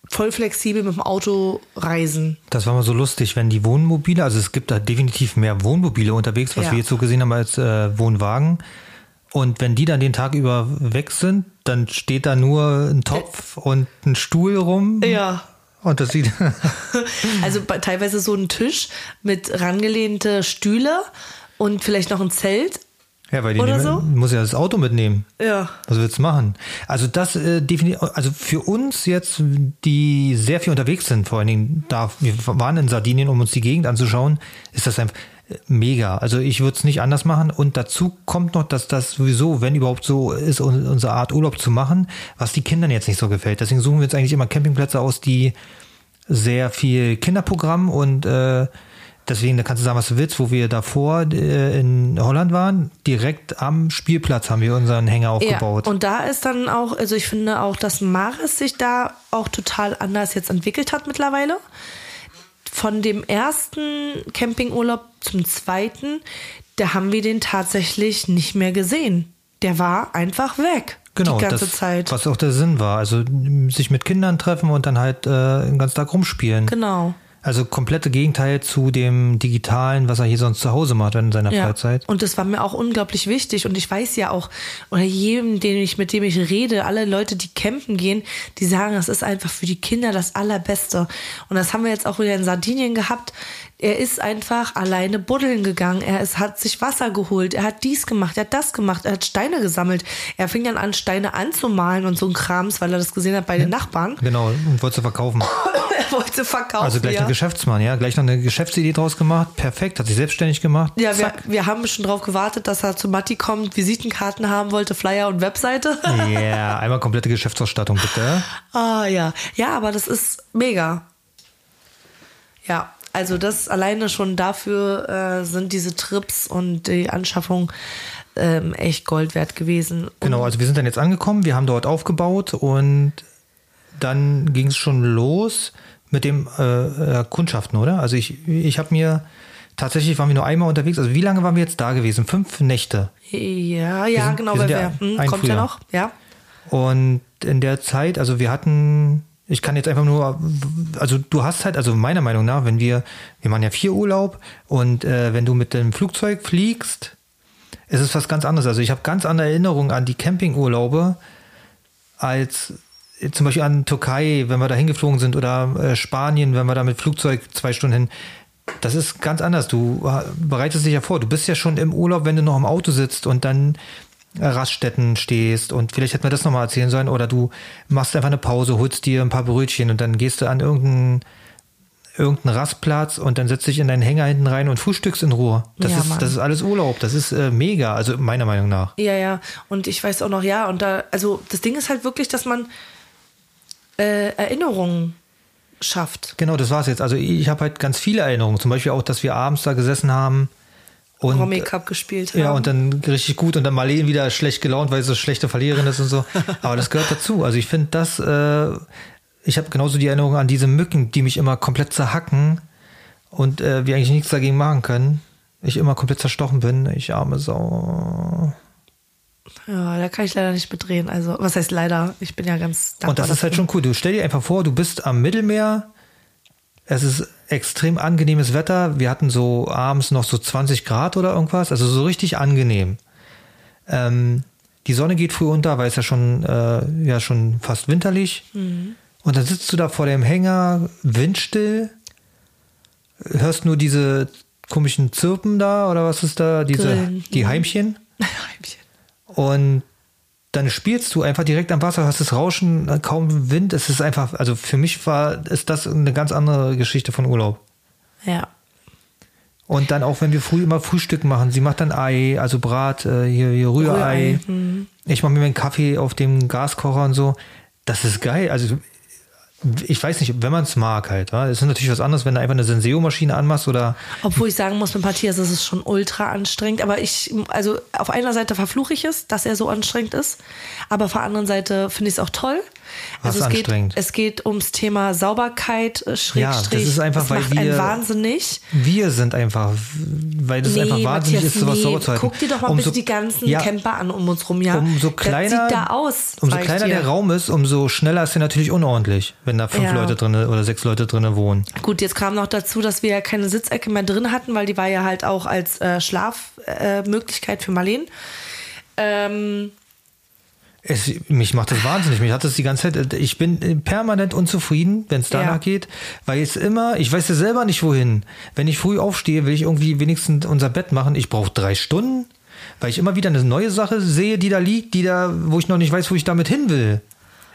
voll flexibel mit dem Auto reisen. Das war mal so lustig, wenn die Wohnmobile, also es gibt da definitiv mehr Wohnmobile unterwegs, was Ja. wir jetzt so gesehen haben als äh, Wohnwagen. Und wenn die dann den Tag über weg sind, dann steht da nur ein Topf und ein Stuhl rum. Ja. Und das sieht, Also teilweise so ein Tisch mit rangelehnte Stühle und vielleicht noch ein Zelt. ja, weil die Oder nehmen, so? muss ja das Auto mitnehmen. Ja. Was willst du machen? Also das äh, definitiv, also für uns jetzt, die sehr viel unterwegs sind, vor allen Dingen da, wir waren in Sardinien, um uns die Gegend anzuschauen, ist das einfach mega. Also ich würde es nicht anders machen. Und dazu kommt noch, dass das sowieso, wenn überhaupt so ist, un- unsere Art Urlaub zu machen, was die Kindern jetzt nicht so gefällt. Deswegen suchen wir jetzt eigentlich immer Campingplätze aus, die sehr viel Kinderprogramm und äh, deswegen, da kannst du sagen, was du willst, wo wir davor äh, in Holland waren, direkt am Spielplatz haben wir unseren Hänger aufgebaut. Ja, und da ist dann auch, also ich finde auch, dass Maris sich da auch total anders jetzt entwickelt hat mittlerweile. Von dem ersten Campingurlaub zum zweiten, da haben wir den tatsächlich nicht mehr gesehen. Der war einfach weg. Genau, die ganze das, Zeit. was auch der Sinn war. Also sich mit Kindern treffen und dann halt äh, den ganzen Tag rumspielen. Genau. Also komplette Gegenteil zu dem Digitalen, was er hier sonst zu Hause macht in seiner Freizeit. Und das war mir auch unglaublich wichtig. Und ich weiß ja auch, oder jedem, den ich, mit dem ich rede, alle Leute, die campen gehen, die sagen, das ist einfach für die Kinder das Allerbeste. Und das haben wir jetzt auch wieder in Sardinien gehabt. Er ist einfach alleine buddeln gegangen. Er ist, hat sich Wasser geholt. Er hat dies gemacht, er hat das gemacht. Er hat Steine gesammelt. Er fing dann an, Steine anzumalen und so ein Krams, weil er das gesehen hat bei den Nachbarn. Genau, und wollte sie verkaufen. er wollte verkaufen. Also gleich ja. ein Geschäftsmann, ja. Gleich noch eine Geschäftsidee draus gemacht. Perfekt, hat sich selbstständig gemacht. Ja, wir, wir haben schon drauf gewartet, dass er zu Matti kommt, Visitenkarten haben wollte, Flyer und Webseite. Ja, yeah, einmal komplette Geschäftsausstattung, bitte. ah ja. Ja, aber das ist mega. Ja, also das alleine schon dafür äh, sind diese Trips und die Anschaffung ähm, echt Gold wert gewesen. Und Genau, also wir sind dann jetzt angekommen, wir haben dort aufgebaut und dann ging es schon los mit dem äh, äh, Kundschaften, oder? Also ich, ich habe mir tatsächlich waren wir nur einmal unterwegs. Also wie lange waren wir jetzt da gewesen? Fünf Nächte. Ja, ja, genau, wir weil wir, ja hm, kommt ja Frühjahr. noch, ja. Und in der Zeit, also wir hatten, ich kann jetzt einfach nur, also du hast halt, also meiner Meinung nach, wenn wir, wir machen ja vier Urlaub und äh, wenn du mit dem Flugzeug fliegst, ist es was ganz anderes. Also ich habe ganz andere Erinnerungen an die Campingurlaube als zum Beispiel an Türkei, wenn wir da hingeflogen sind oder äh, Spanien, wenn wir da mit Flugzeug zwei Stunden hin. Das ist ganz anders. Du äh, bereitest dich ja vor. Du bist ja schon im Urlaub, wenn du noch im Auto sitzt und dann Raststätten stehst und vielleicht hätten wir das nochmal erzählen sollen oder du machst einfach eine Pause, holst dir ein paar Brötchen und dann gehst du an irgendeinen irgendeinen Rastplatz und dann setzt dich in deinen Hänger hinten rein und frühstückst in Ruhe. Das, Ja, ist, Mann. das ist alles Urlaub. Das ist äh, mega, also meiner Meinung nach. Ja, ja. Und ich weiß auch noch, ja, und da, also das Ding ist halt wirklich, dass man äh, Erinnerungen schafft. Genau, das war's jetzt. Also ich habe halt ganz viele Erinnerungen. Zum Beispiel auch, dass wir abends da gesessen haben und Romy Cup gespielt haben. ja und dann richtig gut und dann Marlene wieder schlecht gelaunt, weil sie so schlechte Verliererin ist und so. Aber das gehört dazu. Also ich finde das, äh, ich habe genauso die Erinnerung an diese Mücken, die mich immer komplett zerhacken und äh, wir eigentlich nichts dagegen machen können. Ich immer komplett zerstochen bin. Ich arme Sau. Ja, da kann ich leider nicht mitreden. Also, was heißt leider? Ich bin ja ganz dankbar. Und das ist halt schon cool. Du stell dir einfach vor, du bist am Mittelmeer. Es ist extrem angenehmes Wetter. Wir hatten so abends noch so 20 Grad oder irgendwas. Also so richtig angenehm. Ähm, die Sonne geht früh unter, weil es ja schon, äh, ja schon fast winterlich. Mhm. Und dann sitzt du da vor dem Hänger, windstill, hörst nur diese komischen Zirpen da oder was ist da? Diese, die. Heimchen. Heimchen. Und dann spielst du einfach direkt am Wasser, hast das Rauschen, äh, kaum Wind. Es ist einfach, also für mich war, ist das eine ganz andere Geschichte von Urlaub. Ja. Und dann auch, wenn wir früh immer Frühstück machen, sie macht dann Ei, also Brat, äh, hier, hier Rührei. Rührei, hm. Ich mache mir meinen Kaffee auf dem Gaskocher und so. Das ist geil. Also ich weiß nicht, wenn man es mag halt. Es ist natürlich was anderes, wenn du einfach eine Senseo-Maschine anmachst oder Obwohl ich sagen muss, mit Matthias ist es schon ultra anstrengend. Aber ich, also auf einer Seite verfluche ich es, dass er so anstrengend ist. Aber auf der anderen Seite finde ich es auch toll. Also es geht, es geht ums Thema Sauberkeit, Schrägstrich. das ist einfach, das weil macht wir- wahnsinnig. wir sind einfach, weil das einfach wahnsinnig Matthias, ist, sowas nee. sauber zu halten. Guck dir doch mal Umso- bitte die ganzen Ja, Camper an um uns rum, ja. umso kleiner, Das sieht da aus. umso kleiner der Raum ist, umso schneller ist er natürlich unordentlich, wenn da fünf Ja. Leute drin oder sechs Leute drin wohnen. Gut, jetzt kam noch dazu, dass wir ja keine Sitzecke mehr drin hatten, weil die war ja halt auch als äh, Schlafmöglichkeit äh, für Marleen. Ähm, Es, mich macht das wahnsinnig. Mich hat das die ganze Zeit. Ich bin permanent unzufrieden, wenn es danach Ja. geht, weil es immer, ich weiß ja selber nicht wohin. Wenn ich früh aufstehe, will ich irgendwie wenigstens unser Bett machen. Ich brauche drei Stunden, weil ich immer wieder eine neue Sache sehe, die da liegt, die da, wo ich noch nicht weiß, wo ich damit hin will.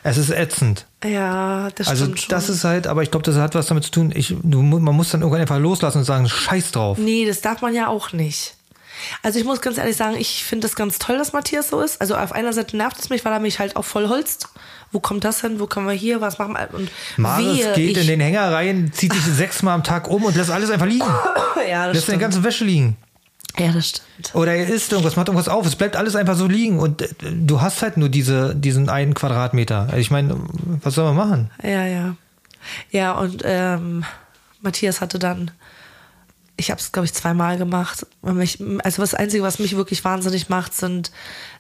Es ist ätzend. ja, das Also stimmt schon. das ist halt, aber ich glaube, das hat was damit zu tun. Ich, du, man muss dann irgendwann einfach loslassen und sagen, Scheiß drauf. Nee, das darf man ja auch nicht. Also ich muss ganz ehrlich sagen, ich finde es ganz toll, dass Matthias so ist. Also auf einer Seite nervt es mich, weil er mich halt auch voll holzt. Wo kommt das hin? Wo können wir hier? Was machen wir? Und Maris wehe, geht in den Hänger rein, zieht sich sechsmal am Tag um und lässt alles einfach liegen. ja, das Lässt stimmt. ganze Wäsche liegen. Ja, das stimmt. Oder er isst irgendwas, macht irgendwas auf. Es bleibt alles einfach so liegen. Und äh, du hast halt nur diese, diesen einen Quadratmeter. Also ich meine, was soll man machen? Ja, ja. Ja, und ähm, Matthias hatte dann, ich habe es, glaube ich, zweimal gemacht. also das Einzige, was mich wirklich wahnsinnig macht, sind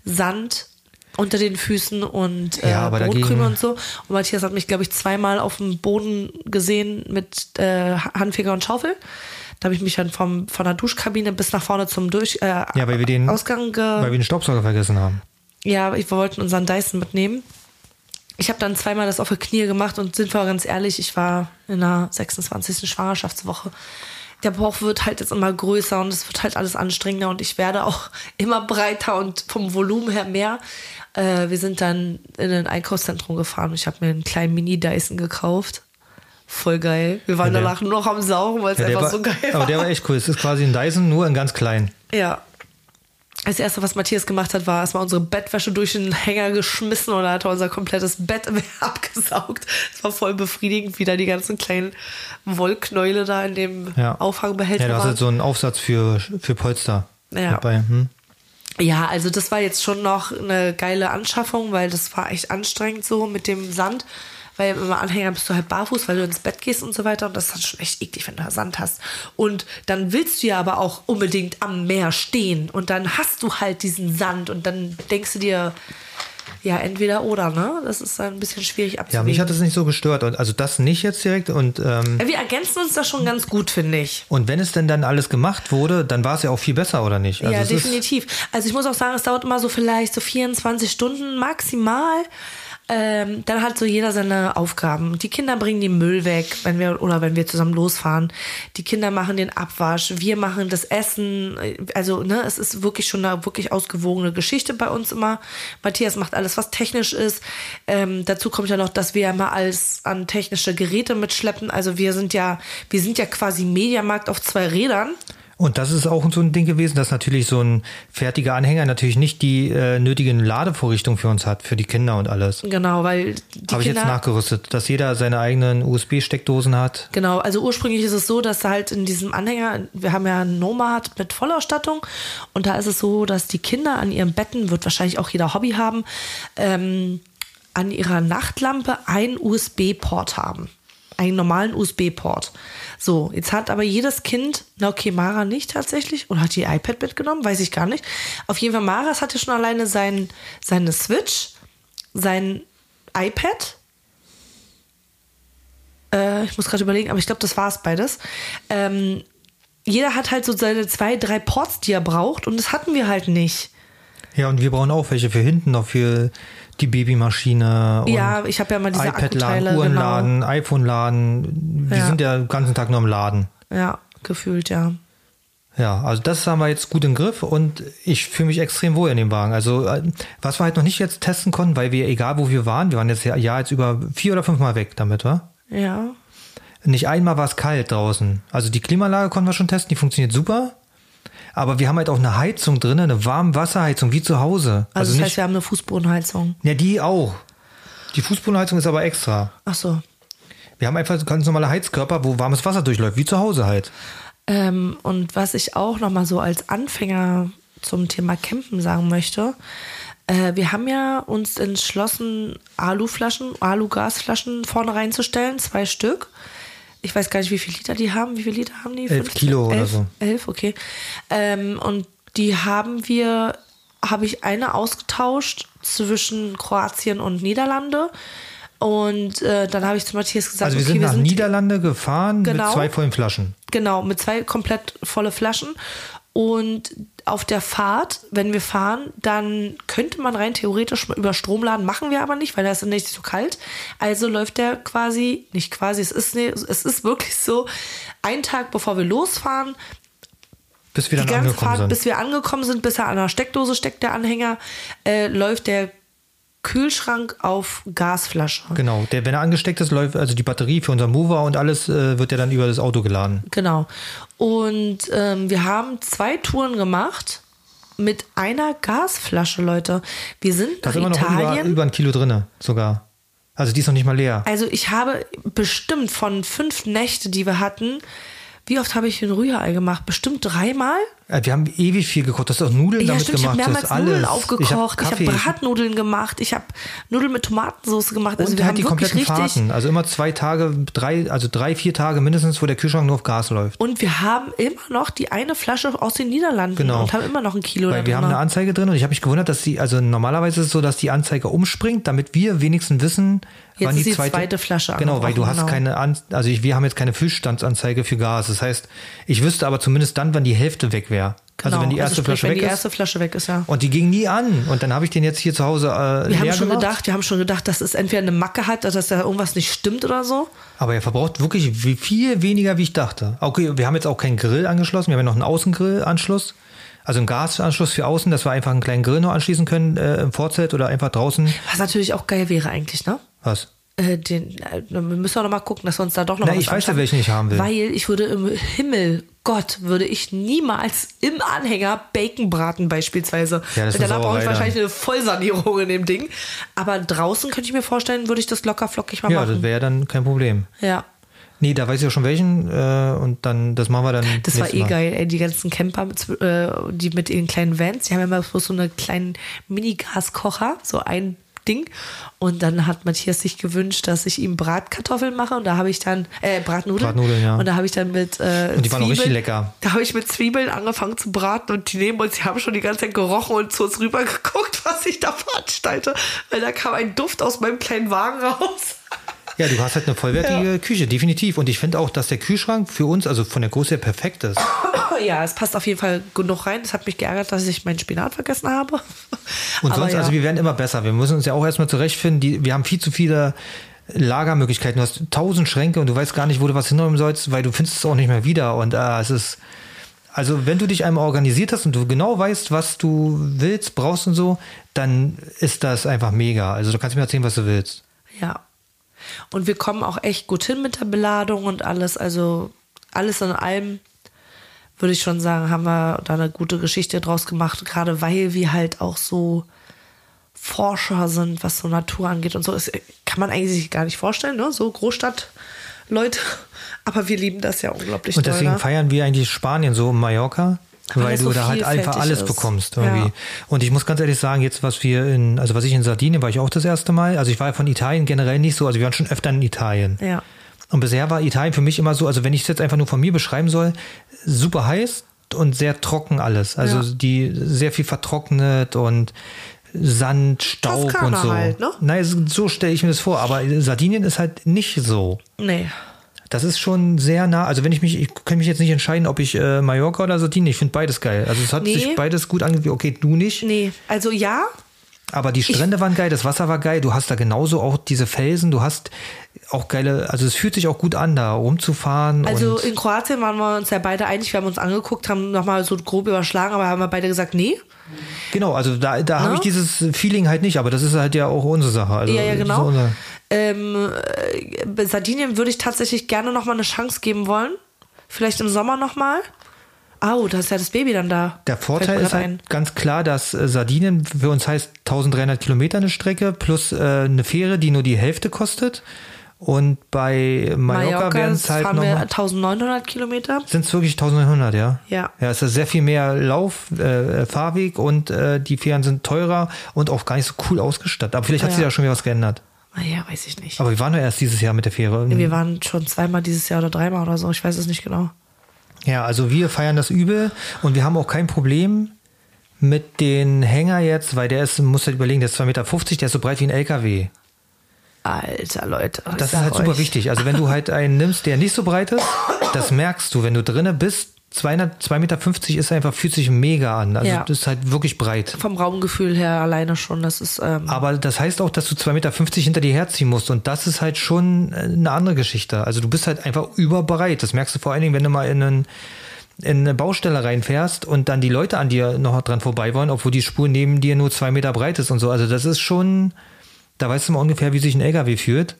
Sand unter den Füßen und äh, Ja, dagegen- und so. Und Matthias hat mich, glaube ich, zweimal auf dem Boden gesehen mit äh, Handfeger und Schaufel. Da habe ich mich dann vom, von der Duschkabine bis nach vorne zum Durch, äh, Ja, weil wir den, Ausgang ge weil wir den Staubsauger vergessen haben. ja, wir wollten unseren Dyson mitnehmen. Ich habe dann zweimal das auf die Knie gemacht und sind wir ganz ehrlich, ich war in der 26. Schwangerschaftswoche. Der Bauch wird halt jetzt immer größer und es wird halt alles anstrengender und ich werde auch immer breiter und vom Volumen her mehr. Äh, wir sind dann in ein Einkaufszentrum gefahren und ich habe mir einen kleinen Mini-Dyson gekauft. Voll geil. Wir waren Ja, danach nur noch am Saugen, weil es Ja, einfach war, so geil war. aber der war echt cool. Es ist quasi ein Dyson, nur in ganz klein. Ja. Das erste, was Matthias gemacht hat, war erstmal unsere Bettwäsche durch den Hänger geschmissen und dann hat er unser komplettes Bett abgesaugt. Es war voll befriedigend, wie da die ganzen kleinen Wollknäule da in dem Ja. Auffangbehälter Ja, du hast waren. halt so einen Aufsatz für, für Polster Ja. dabei. Hm? Ja, also das war jetzt schon noch eine geile Anschaffung, weil das war echt anstrengend so mit dem Sand. Weil im Anhänger bist du halt barfuß, weil du ins Bett gehst und so weiter. Und das ist dann schon echt eklig, wenn du da Sand hast. Und dann willst du ja aber auch unbedingt am Meer stehen. Und dann hast du halt diesen Sand. Und dann denkst du dir, ja, entweder oder, ne? Das ist dann ein bisschen schwierig Ja, abzuwägen. mich hat es nicht so gestört. Und also das nicht jetzt direkt. Und, ähm, wir ergänzen uns da schon ganz gut, finde ich. und wenn es denn dann alles gemacht wurde, dann war es ja auch viel besser, oder nicht? Also ja, definitiv. Also ich muss auch sagen, es dauert immer so vielleicht so 24 Stunden maximal. Ähm, dann hat so jeder seine Aufgaben. Die Kinder bringen den Müll weg, wenn wir oder wenn wir zusammen losfahren. Die Kinder machen den Abwasch, wir machen das Essen. Also ne, es ist wirklich schon eine wirklich ausgewogene Geschichte bei uns immer. Matthias macht alles, was technisch ist. Ähm, dazu kommt ja noch, dass wir immer alles an technische Geräte mitschleppen. Also wir sind ja, wir sind ja quasi Mediamarkt auf zwei Rädern. Und das ist auch so ein Ding gewesen, dass natürlich so ein fertiger Anhänger natürlich nicht die äh, nötigen Ladevorrichtungen für uns hat, für die Kinder und alles. Genau, weil die Habe ich Kinder jetzt nachgerüstet, dass jeder seine eigenen USB-Steckdosen hat. Genau, also ursprünglich ist es so, dass halt in diesem Anhänger, wir haben ja einen Nomad mit Vollausstattung und da ist es so, dass die Kinder an ihren Betten, wird wahrscheinlich auch jeder Hobby haben, ähm, an ihrer Nachtlampe einen USB-Port haben. Einen normalen USB-Port. So, jetzt hat aber jedes Kind, na okay, Mara nicht tatsächlich, oder hat die iPad mitgenommen, weiß ich gar nicht. Auf jeden Fall, Maras hatte schon alleine sein, seine Switch, sein iPad äh, ich muss gerade überlegen, aber ich glaube, das war es beides. Ähm, jeder hat halt so seine zwei, drei Ports, die er braucht, und das hatten wir halt nicht. Ja, und wir brauchen auch welche für hinten noch für die Babymaschine. Und Ja, ich habe ja mal diese iPad-Laden, genau. Uhrenladen, iPhone-Laden. Wir Ja. sind ja den ganzen Tag nur am Laden. Ja, gefühlt, ja. Ja, also das haben wir jetzt gut im Griff und ich fühle mich extrem wohl in dem Wagen. Also äh, was wir halt noch nicht jetzt testen konnten, weil wir, egal wo wir waren, wir waren jetzt ja, ja jetzt über vier oder fünf Mal weg damit, wa? Ja. Nicht einmal war es kalt draußen. Also die Klimaanlage konnten wir schon testen, die funktioniert super. Aber wir haben halt auch eine Heizung drin, eine Warmwasserheizung, wie zu Hause. Also, Also, das nicht, heißt, wir haben eine Fußbodenheizung. ja, die auch. Die Fußbodenheizung ist aber extra. Ach so. Wir haben einfach ganz normale Heizkörper, wo warmes Wasser durchläuft, wie zu Hause halt. Ähm, und was ich auch noch mal so als Anfänger zum Thema Campen sagen möchte, äh, wir haben ja uns entschlossen, Aluflaschen, Alugasflaschen vorne reinzustellen, zwei Stück. Ich weiß gar nicht, wie viele Liter die haben. Wie viele Liter haben die? Elf 15? Kilo oder elf, so. Elf, okay. Ähm, und die haben wir, habe ich eine ausgetauscht zwischen Kroatien und Niederlande. Und äh, dann habe ich zu Matthias gesagt, Also wir okay, sind wir nach sind Niederlande gefahren Genau. mit zwei vollen Flaschen. Genau, mit zwei komplett volle Flaschen. Und auf der Fahrt, wenn wir fahren, dann könnte man rein theoretisch über Strom laden, machen wir aber nicht, weil da ist nicht so kalt. Also läuft der quasi, nicht quasi, es ist, ne, es ist wirklich so, einen Tag bevor wir losfahren, Bis wir die dann ganze angekommen Fahrt, sind. bis wir angekommen sind, bis er an der Steckdose steckt, der Anhänger, äh, läuft der Kühlschrank auf Gasflasche. Genau, der, wenn er angesteckt ist, läuft also die Batterie für unseren Mover und alles äh, wird ja dann über das Auto geladen. Genau. Und ähm, wir haben zwei Touren gemacht mit einer Gasflasche, Leute. Wir sind Da nach immer noch über, Italien. über ein Kilo drinne sogar. Also die ist noch nicht mal leer. Also ich habe bestimmt von fünf Nächte, die wir hatten, wie oft habe ich ein Rührei gemacht? Bestimmt dreimal? Äh, Wir haben ewig viel gekocht. Du hast auch Nudeln Ja, damit stimmt, ich gemacht. habe das mehrmals. Nudeln Ich aufgekocht, hab ich habe Kaffee. Bratnudeln gemacht, ich habe Nudeln mit Tomatensauce gemacht. Also und wir halt haben die kompletten. Fahrten. Also immer zwei Tage, drei, also drei, vier Tage mindestens, wo der Kühlschrank nur auf Gas läuft. Und wir haben immer noch die eine Flasche aus den Niederlanden Genau. und haben immer noch ein Kilo Weil wir haben eine Anzeige drin und ich habe mich gewundert, dass die, also normalerweise ist es so, dass die Anzeige umspringt, damit wir wenigstens wissen, Jetzt ist die die zweite, zweite Flasche Genau, weil du hast genau. keine, An also ich, wir haben jetzt keine Füllstandsanzeige für Gas. Das heißt, ich wüsste aber zumindest dann, wann die Hälfte weg wäre. Genau. Also wenn die erste sprich, Flasche wenn weg die ist. erste Flasche weg ist, ja. Und die ging nie an. Und dann habe ich den jetzt hier zu Hause äh, Wir haben schon gemacht. gedacht, wir haben schon gedacht, dass es entweder eine Macke hat, dass da irgendwas nicht stimmt oder so. Aber er verbraucht wirklich viel weniger, wie ich dachte. Okay, wir haben jetzt auch keinen Grill angeschlossen. Wir haben ja noch einen Außengrillanschluss. Also einen Gasanschluss für außen, dass wir einfach einen kleinen Grill noch anschließen können äh, im Vorzelt oder einfach draußen. Was natürlich auch geil wäre eigentlich, ne? Was? Äh, den, äh, wir müssen auch noch mal gucken, dass wir uns da doch noch Na, was ich weiß ja, welchen ich haben will. Weil ich würde im Himmel, Gott, würde ich niemals im Anhänger Bacon braten beispielsweise. Ja, das danach brauche ich wahrscheinlich eine Vollsanierung in dem Ding. Aber draußen könnte ich mir vorstellen, würde ich das locker flockig mal Ja, das machen. wäre dann kein Problem. Ja, Nee, da weiß ich ja schon welchen äh, und dann, das machen wir dann. das war eh Mal. geil, ey, die ganzen Camper, mit, äh, die mit ihren kleinen Vans, die haben ja immer bloß so einen kleinen Mini-Gaskocher, so ein Ding. Und dann hat Matthias sich gewünscht, dass ich ihm Bratkartoffeln mache. Und da habe ich dann, äh, Bratnudeln. Bratnudeln, ja. Und da habe ich dann mit äh, Und die waren auch richtig Zwiebeln- lecker. Da habe ich mit Zwiebeln angefangen zu braten und die neben uns, die haben schon die ganze Zeit gerochen und zu uns rüber geguckt, was ich da veranstalte. Weil da kam ein Duft aus meinem kleinen Wagen raus. Ja, du hast halt eine vollwertige Küche, definitiv. Und ich finde auch, dass der Kühlschrank für uns, also von der Größe her perfekt ist. Ja, es passt auf jeden Fall genug rein. Es hat mich geärgert, dass ich meinen Spinat vergessen habe. Und Aber sonst, ja. also wir werden immer besser. Wir müssen uns ja auch erstmal zurechtfinden. Die, wir haben viel zu viele Lagermöglichkeiten. Du hast tausend Schränke und du weißt gar nicht, wo du was hinräumen sollst, weil du findest es auch nicht mehr wieder. Und äh, es ist, also wenn du dich einmal organisiert hast und du genau weißt, was du willst, brauchst und so, dann ist das einfach mega. Also du kannst mir erzählen, was du willst. Ja. Und wir kommen auch echt gut hin mit der Beladung und alles. Also alles in allem würde ich schon sagen, haben wir da eine gute Geschichte draus gemacht. Gerade weil wir halt auch so Forscher sind, was so Natur angeht und so. Das kann man eigentlich sich gar nicht vorstellen, ne? So Großstadtleute. Aber wir lieben das ja unglaublich Und deswegen doll, ne? feiern wir eigentlich Spanien so in Mallorca. Weil du so da halt einfach alles ist. bekommst irgendwie. Ja. Und ich muss ganz ehrlich sagen, jetzt was wir in, also was ich in Sardinien war ich auch das erste Mal. Also ich war von Italien generell nicht so, also wir waren schon öfter in Italien. Ja. Und bisher war Italien für mich immer so, also wenn ich es jetzt einfach nur von mir beschreiben soll, super heiß und sehr trocken alles. Also Ja. die sehr viel vertrocknet und Sand, Staub und so. halt, ne? Nein, so- so stelle ich mir das vor. Aber Sardinien ist halt nicht so. Nee. Das ist schon sehr nah. Also wenn ich mich, ich kann mich jetzt nicht entscheiden, ob ich äh, Mallorca oder Sardinien. Ich finde beides geil. Also es hat Nee. sich beides gut angefühlt. Okay, du nicht. Nee. Also ja, Aber die Strände waren geil, das Wasser war geil. Du hast da genauso auch diese Felsen. Du hast auch geile. Also es fühlt sich auch gut an, da rumzufahren. Also in Kroatien waren wir uns ja beide einig, wir haben uns angeguckt, haben nochmal so grob überschlagen, aber haben wir beide gesagt, nee. genau, also da, da habe Ne? ich dieses Feeling halt nicht. Aber das ist halt ja auch unsere Sache. Also ja, ja, genau. Ähm, äh, Sardinien würde ich tatsächlich gerne nochmal eine Chance geben wollen. Vielleicht im Sommer nochmal. Au, da ist ja das Baby dann da. Der Vorteil ist halt ganz klar, dass äh, Sardinien für uns heißt 1300 Kilometer eine Strecke plus äh, eine Fähre, die nur die Hälfte kostet. Und bei Mallorca, Mallorca wären es halt fahren wir noch 1900 Kilometer. sind es wirklich 1900, ja? Ja. Ja, es ist sehr viel mehr Lauf, äh, Fahrweg und äh, die Fähren sind teurer und auch gar nicht so cool ausgestattet. Aber vielleicht hat sich Ja. da schon wieder was geändert. Naja, weiß ich nicht. Aber wir waren ja erst dieses Jahr mit der Fähre. Wir waren schon zweimal dieses Jahr oder dreimal oder so, ich weiß es nicht genau. Ja, also wir feiern das übel und wir haben auch kein Problem mit den Hänger jetzt, weil der ist, muss halt überlegen, der ist 2,50 Meter, der ist so breit wie ein LKW. Alter, Leute. Das ist halt super euch. wichtig. Also wenn du halt einen nimmst, der nicht so breit ist, das merkst du, wenn du drinne bist. 200, 2,50 Meter ist einfach, fühlt sich mega an. Also Ja. das ist halt wirklich breit. Vom Raumgefühl her alleine schon, das ist. Ähm, Aber das heißt auch, dass du 2,50 Meter hinter dir herziehen musst. Und das ist halt schon äh, eine andere Geschichte. Also du bist halt einfach überbreit. Das merkst du vor allen Dingen, wenn du mal in, einen, in eine Baustelle reinfährst und dann die Leute an dir noch dran vorbei wollen, obwohl die Spur neben dir nur zwei Meter breit ist und so. Also das ist schon, Da weißt du mal ungefähr, wie sich ein LKW führt.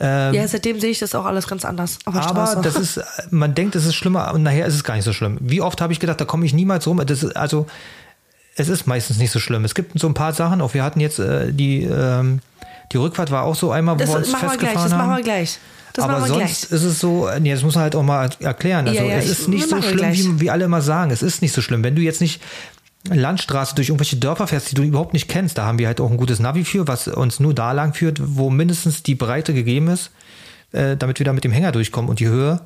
Ähm, Ja, seitdem sehe ich das auch alles ganz anders aber das ist, man denkt, es ist schlimmer und nachher ist es gar nicht so schlimm. Wie oft habe ich gedacht, da komme ich niemals rum. Das ist, also, es ist meistens nicht so schlimm. Es gibt so ein paar Sachen, auch wir hatten jetzt äh, die, ähm, die Rückfahrt war auch so einmal, wo das wir uns machen wir gleich, festgefahren das haben. machen wir gleich. Das aber sonst gleich. ist es so, nee, das muss man halt auch mal erklären. Also Ja, ja, es ich- ist nicht wir so schlimm, wie, wie alle immer sagen. Es ist nicht so schlimm. Wenn du jetzt nicht Landstraße durch irgendwelche Dörfer fährst, die du überhaupt nicht kennst, da haben wir halt auch ein gutes Navi für, was uns nur da lang führt, wo mindestens die Breite gegeben ist, äh, damit wir da mit dem Hänger durchkommen und die Höhe.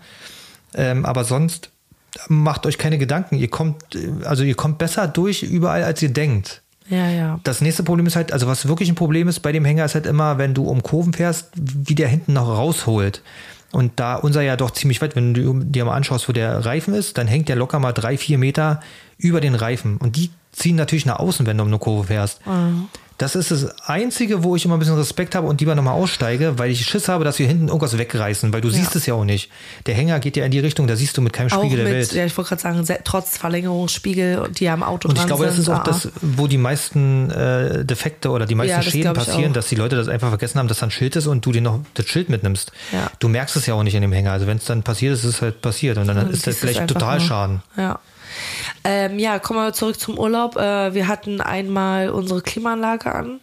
Ähm, aber sonst macht euch keine Gedanken. Ihr kommt, äh, also ihr kommt besser durch überall, als ihr denkt. Ja, ja. Das nächste Problem ist halt, also was wirklich ein Problem ist bei dem Hänger, ist halt immer, wenn du um Kurven fährst, wie der hinten noch rausholt. Und da unser ja doch ziemlich weit, wenn du dir mal anschaust, wo der Reifen ist, dann hängt der locker mal drei, vier Meter über den Reifen. Und die ziehen natürlich nach außen, wenn du um eine Kurve fährst. Das ist das Einzige, wo ich immer ein bisschen Respekt habe und lieber nochmal aussteige, weil ich Schiss habe, dass wir hinten irgendwas wegreißen, weil du siehst es ja auch nicht. Der Hänger geht ja in die Richtung, da siehst du mit keinem Auch Spiegel mit, der Welt. ja, ich wollte gerade sagen, trotz Verlängerungsspiegel, die am Auto Und ich glaube, das ist auch ah, das, wo die meisten äh, Defekte oder die meisten Ja, Schäden passieren, dass die Leute das einfach vergessen haben, dass da ein Schild ist und du dir noch das Schild mitnimmst. Ja. Du merkst es ja auch nicht in dem Hänger. Also wenn es dann passiert ist, ist es halt passiert und dann Dann ist das gleich total. Schaden. Ja. Ähm, ja, kommen wir zurück zum Urlaub. Äh, wir hatten einmal unsere Klimaanlage an,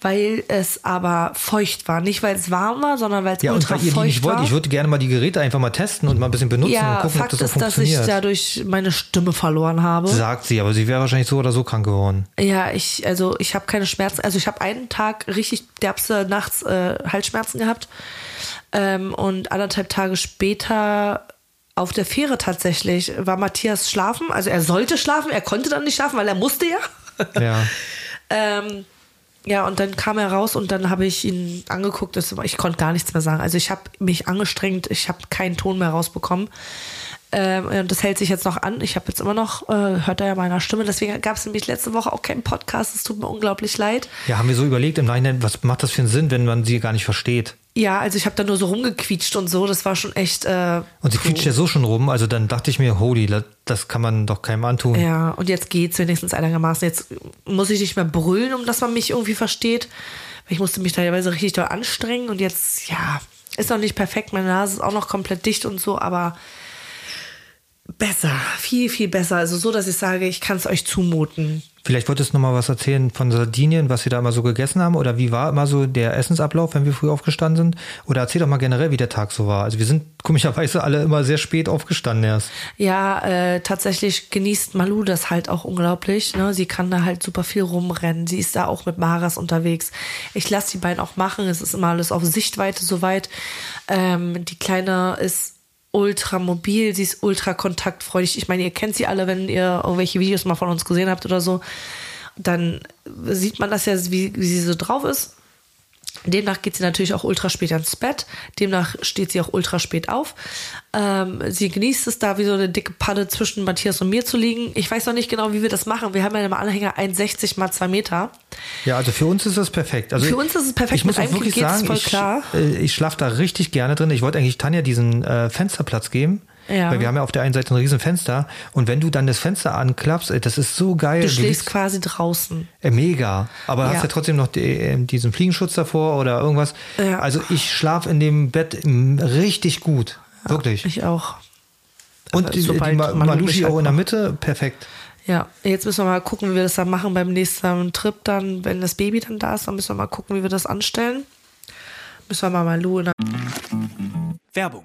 weil es aber feucht war. Nicht, weil es warm war, sondern weil es Ja, und ultra weil ihr die feucht nicht wollt, war. ich würde gerne mal die Geräte einfach mal testen und mal ein bisschen benutzen ja, und gucken, Fakt ob das ist, so dass ich dadurch meine Stimme verloren habe. Sagt sie, aber sie wäre wahrscheinlich so oder so krank geworden. Ja, ich, also ich habe keine Schmerzen. Also ich habe einen Tag richtig derbste nachts äh, Halsschmerzen gehabt. Ähm, und anderthalb Tage später auf der Fähre tatsächlich war Matthias schlafen. Also er sollte schlafen, er konnte dann nicht schlafen, weil er musste ja. Ja. Ähm, ja, und dann kam er raus und dann habe ich ihn angeguckt. Das, ich konnte gar nichts mehr sagen. Also ich habe mich angestrengt, ich habe keinen Ton mehr rausbekommen. Ähm, und das hält sich jetzt noch an. Ich habe jetzt immer noch, äh, hört er ja meiner Stimme. Deswegen gab es nämlich letzte Woche auch keinen Podcast. Es tut mir unglaublich leid. ja, haben wir so überlegt im Nachhinein, was macht das für einen Sinn, wenn man sie gar nicht versteht? Ja, also ich habe da nur so rumgequietscht und so. Das war schon echt. Äh, Und sie puh. quietscht ja so schon rum, also dann dachte ich mir, holy, das, das kann man doch keinem antun. Ja, und jetzt geht's wenigstens einigermaßen. Jetzt muss ich nicht mehr brüllen, um dass man mich irgendwie versteht. Ich musste mich teilweise richtig doll anstrengen und jetzt, ja, ist noch nicht perfekt. Meine Nase ist auch noch komplett dicht und so, aber besser, viel, viel besser. Also so, dass ich sage, ich kann es euch zumuten. Vielleicht wolltest du noch mal was erzählen von Sardinien, was wir da immer so gegessen haben oder wie war immer so der Essensablauf, wenn wir früh aufgestanden sind? Oder erzähl doch mal generell, wie der Tag so war. Also wir sind komischerweise alle immer sehr spät aufgestanden erst. Ja, äh, tatsächlich genießt Malu das halt auch unglaublich. Ne? Sie kann da halt super viel rumrennen. Sie ist da auch mit Maras unterwegs. Ich lasse die beiden auch machen. Es ist immer alles auf Sichtweite soweit. Ähm, die Kleine ist ultra mobil, sie ist ultra kontaktfreudig. Ich meine, ihr kennt sie alle, wenn ihr irgendwelche Videos mal von uns gesehen habt oder so. Dann sieht man das ja, wie, wie sie so drauf ist. Demnach geht sie natürlich auch ultra spät ins Bett. Demnach steht sie auch ultra spät auf. Ähm, sie genießt es da wie so eine dicke Padde zwischen Matthias und mir zu liegen. Ich weiß noch nicht genau, wie wir das machen. Wir haben ja im Anhänger 1,60 mal 2 Meter. Ja, also für uns ist das perfekt. Also Für uns ist es perfekt. Ich muss Mit auch wirklich sagen, voll ich, klar. äh, ich schlafe da richtig gerne drin. Ich wollte eigentlich Tanja diesen äh, Fensterplatz geben. Ja. Weil wir haben ja auf der einen Seite ein riesen Fenster und wenn du dann das Fenster anklappst, ey, das ist so geil. Du schläfst liegst- quasi draußen. Äh, mega. Aber Ja. hast ja trotzdem noch die, äh, diesen Fliegenschutz davor oder irgendwas. Ja. Also ich schlafe in dem Bett mm, richtig gut. Wirklich. Ich auch. Und aber die, die Ma Malushi auch in der Mitte, perfekt. Ja, jetzt müssen wir mal gucken, wie wir das dann machen beim nächsten Trip dann, wenn das Baby dann da ist, dann müssen wir mal gucken, wie wir das anstellen. Müssen wir mal Malu in der Werbung.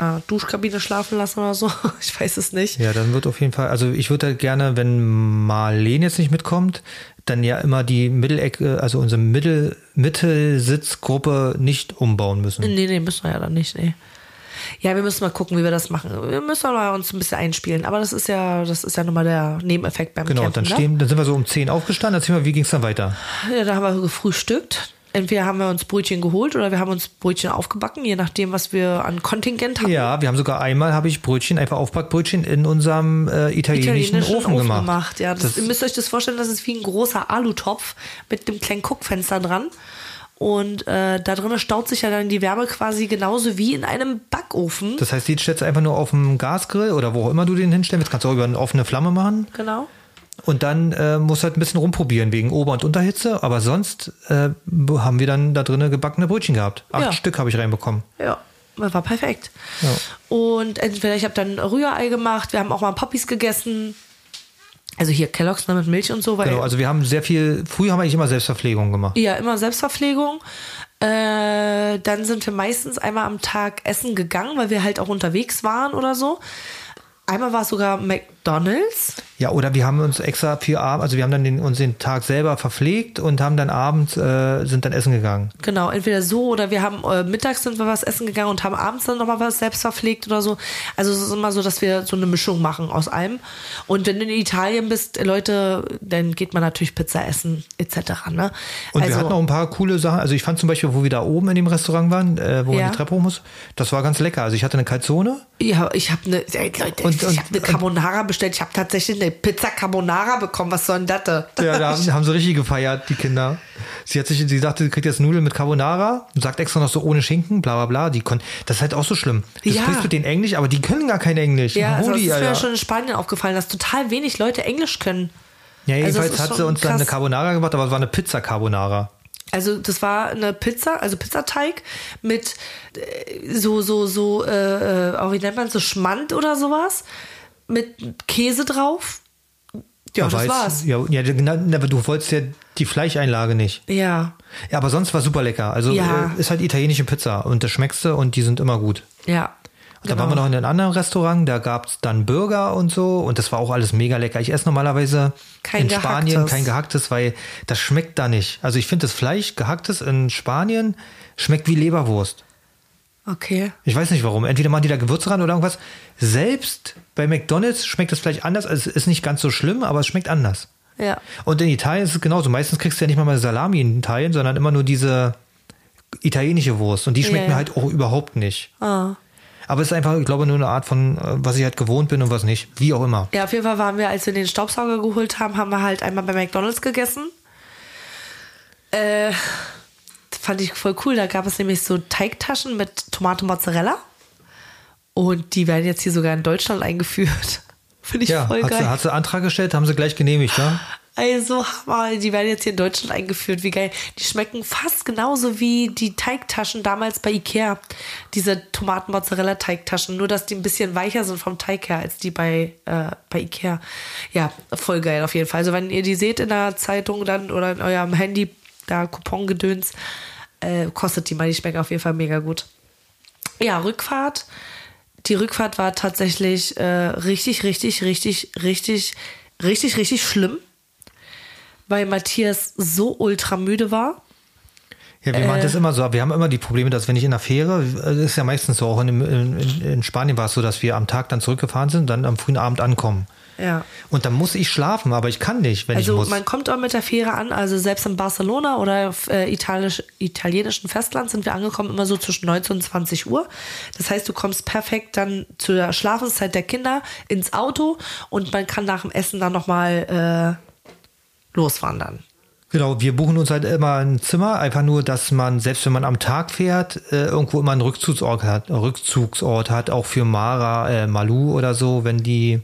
Äh, Duschkabine schlafen lassen oder so. Ich weiß es nicht. Ja, dann wird auf jeden Fall, also ich würde halt gerne, wenn Marlene jetzt nicht mitkommt, dann ja immer die Mittelecke, also unsere Mittel, Mittelsitzgruppe nicht umbauen müssen. Nee, nee, müssen wir ja dann nicht, nee. Ja, wir müssen mal gucken, wie wir das machen. Wir müssen mal uns ein bisschen einspielen. Aber das ist ja, das ist ja nochmal der Nebeneffekt beim Genau, Campen. dann stehen, dann sind wir so um 10 aufgestanden. Erzähl mal, wie ging es dann weiter? Ne? Ja, da haben wir gefrühstückt. Entweder haben wir uns Brötchen geholt oder wir haben uns Brötchen aufgebacken, je nachdem, was wir an Kontingent hatten. Ja, wir haben sogar einmal, habe ich Brötchen, einfach Aufbackbrötchen in unserem äh, italienischen, Ofen, gemacht. Ja, das, ihr müsst euch das vorstellen, das ist wie ein großer Alutopf mit einem kleinen Guckfenster dran. Und äh, da drinnen staut sich ja dann die Wärme quasi genauso wie in einem Backofen. Das heißt, die stellst du einfach nur auf dem Gasgrill oder wo auch immer du den hinstellen willst. Kannst du auch über eine offene Flamme machen. genau. Und dann äh, musst du halt ein bisschen rumprobieren wegen Ober- und Unterhitze. Aber sonst äh, haben wir dann da drinnen gebackene Brötchen gehabt. Acht Ja. Stück habe ich reinbekommen. Ja, war perfekt. Ja. Und entweder ich habe dann Rührei gemacht, wir haben auch mal Poppies gegessen. Also hier Kelloggs ne, mit Milch und so. Weil Genau, also wir haben sehr viel, früher haben wir eigentlich immer Selbstverpflegung gemacht. Ja, immer Selbstverpflegung. Äh, dann sind wir meistens einmal am Tag essen gegangen, weil wir halt auch unterwegs waren oder so. Einmal war es sogar McDonalds. Ja, oder wir haben uns extra für Abend, also wir haben dann den, uns den Tag selber verpflegt und haben dann abends, äh, sind dann essen gegangen. Genau, entweder so oder wir haben äh, mittags sind wir was essen gegangen und haben abends dann nochmal was selbst verpflegt oder so. Also es ist immer so, dass wir so eine Mischung machen aus allem. Und wenn du in Italien bist, Leute, dann geht man natürlich Pizza essen etc. Ne? Und also, wir hatten auch ein paar coole Sachen. Also ich fand zum Beispiel, wo wir da oben in dem Restaurant waren, äh, wo man Ja. die Treppe hoch muss, das war ganz lecker. Also ich hatte eine Calzone. ja, ich habe eine, ey, Leute, Und- ich habe eine Carbonara bestellt. Ich habe tatsächlich eine Pizza Carbonara bekommen. Was soll denn das? da? Ja, da haben, haben sie richtig gefeiert, die Kinder. Sie hat sich, sie sagte, sie kriegt jetzt Nudeln mit Carbonara und sagt extra noch so ohne Schinken, bla bla bla. Die kon das ist halt auch so schlimm. Du Ja. sprichst mit denen Englisch, aber die können gar kein Englisch. Ja, also das ist mir ja schon in Spanien aufgefallen, dass total wenig Leute Englisch können. ja, also jedenfalls ist hat sie uns dann eine krass. Carbonara gemacht, aber es war eine Pizza Carbonara. Also das war eine Pizza, also Pizzateig mit äh, so so so äh, äh, auch wie nennt man so Schmand oder sowas mit Käse drauf. Ja, Aber das war's. Ja, ja, genau, aber du wolltest ja die Fleischeinlage nicht. Ja, Ja, aber sonst war super lecker. Also Ja. äh, ist halt italienische Pizza und das schmeckst du und die sind immer gut. ja. Und Da waren wir noch in einem anderen Restaurant, da gab's dann Burger und so und das war auch alles mega lecker. Ich esse normalerweise Kein in Spanien Gehacktes. kein gehacktes, weil das schmeckt da nicht. Also ich finde das Fleisch gehacktes in Spanien schmeckt wie Leberwurst. Okay. Ich weiß nicht warum. Entweder machen die da Gewürze ran oder irgendwas. Selbst bei McDonalds schmeckt das Fleisch anders. Also es ist nicht ganz so schlimm, aber es schmeckt anders. Ja. Und in Italien ist es genauso. Meistens kriegst du ja nicht mal mal Salami in Italien, sondern immer nur diese italienische Wurst. Und die schmeckt Ja, mir ja. halt auch überhaupt nicht. Ah. Aber es ist einfach, ich glaube, nur eine Art von, äh, was ich halt gewohnt bin und was nicht. Wie auch immer. Ja, auf jeden Fall waren wir, als wir den Staubsauger geholt haben, haben wir halt einmal bei McDonalds gegessen. Äh, fand ich voll cool. Da gab es nämlich so Teigtaschen mit Tomate Mozzarella. Und die werden jetzt hier sogar in Deutschland eingeführt. Finde ich Ja, voll hat geil. hat sie Antrag gestellt, haben sie gleich genehmigt, ja? Also Hammer, die werden jetzt hier in Deutschland eingeführt. Wie geil. Die schmecken fast genauso wie die Teigtaschen damals bei Ikea. Diese Tomaten-Mozzarella-Teigtaschen. Nur, dass die ein bisschen weicher sind vom Teig her als die bei, äh, bei Ikea. Ja, voll geil auf jeden Fall. Also wenn ihr die seht in der Zeitung dann oder in eurem Handy, da Coupon-Gedöns, äh, kostet die mal. Die schmecken auf jeden Fall mega gut. Ja, Rückfahrt. Die Rückfahrt war tatsächlich äh, richtig, richtig, richtig, richtig, richtig, richtig schlimm, weil Matthias so ultra müde war. Ja, wir Äh. machen das immer so. Wir haben immer die Probleme, dass wenn ich in der Fähre, das ist ja meistens so, auch in, in, in Spanien war es so, dass wir am Tag dann zurückgefahren sind, dann am frühen Abend ankommen. Ja. Und dann muss ich schlafen, aber ich kann nicht, wenn Also ich muss. man kommt auch mit der Fähre an, also selbst in Barcelona oder auf äh, italienisch, italienischen Festland sind wir angekommen, immer so zwischen 19 und 20 Uhr. Das heißt, du kommst perfekt dann zu der Schlafenszeit der Kinder ins Auto und man kann nach dem Essen dann nochmal äh, loswandern. Genau, wir buchen uns halt immer ein Zimmer, einfach nur, dass man, selbst wenn man am Tag fährt, äh, irgendwo immer einen Rückzugsort hat, Rückzugsort hat, auch für Mara, äh, Malu oder so, wenn die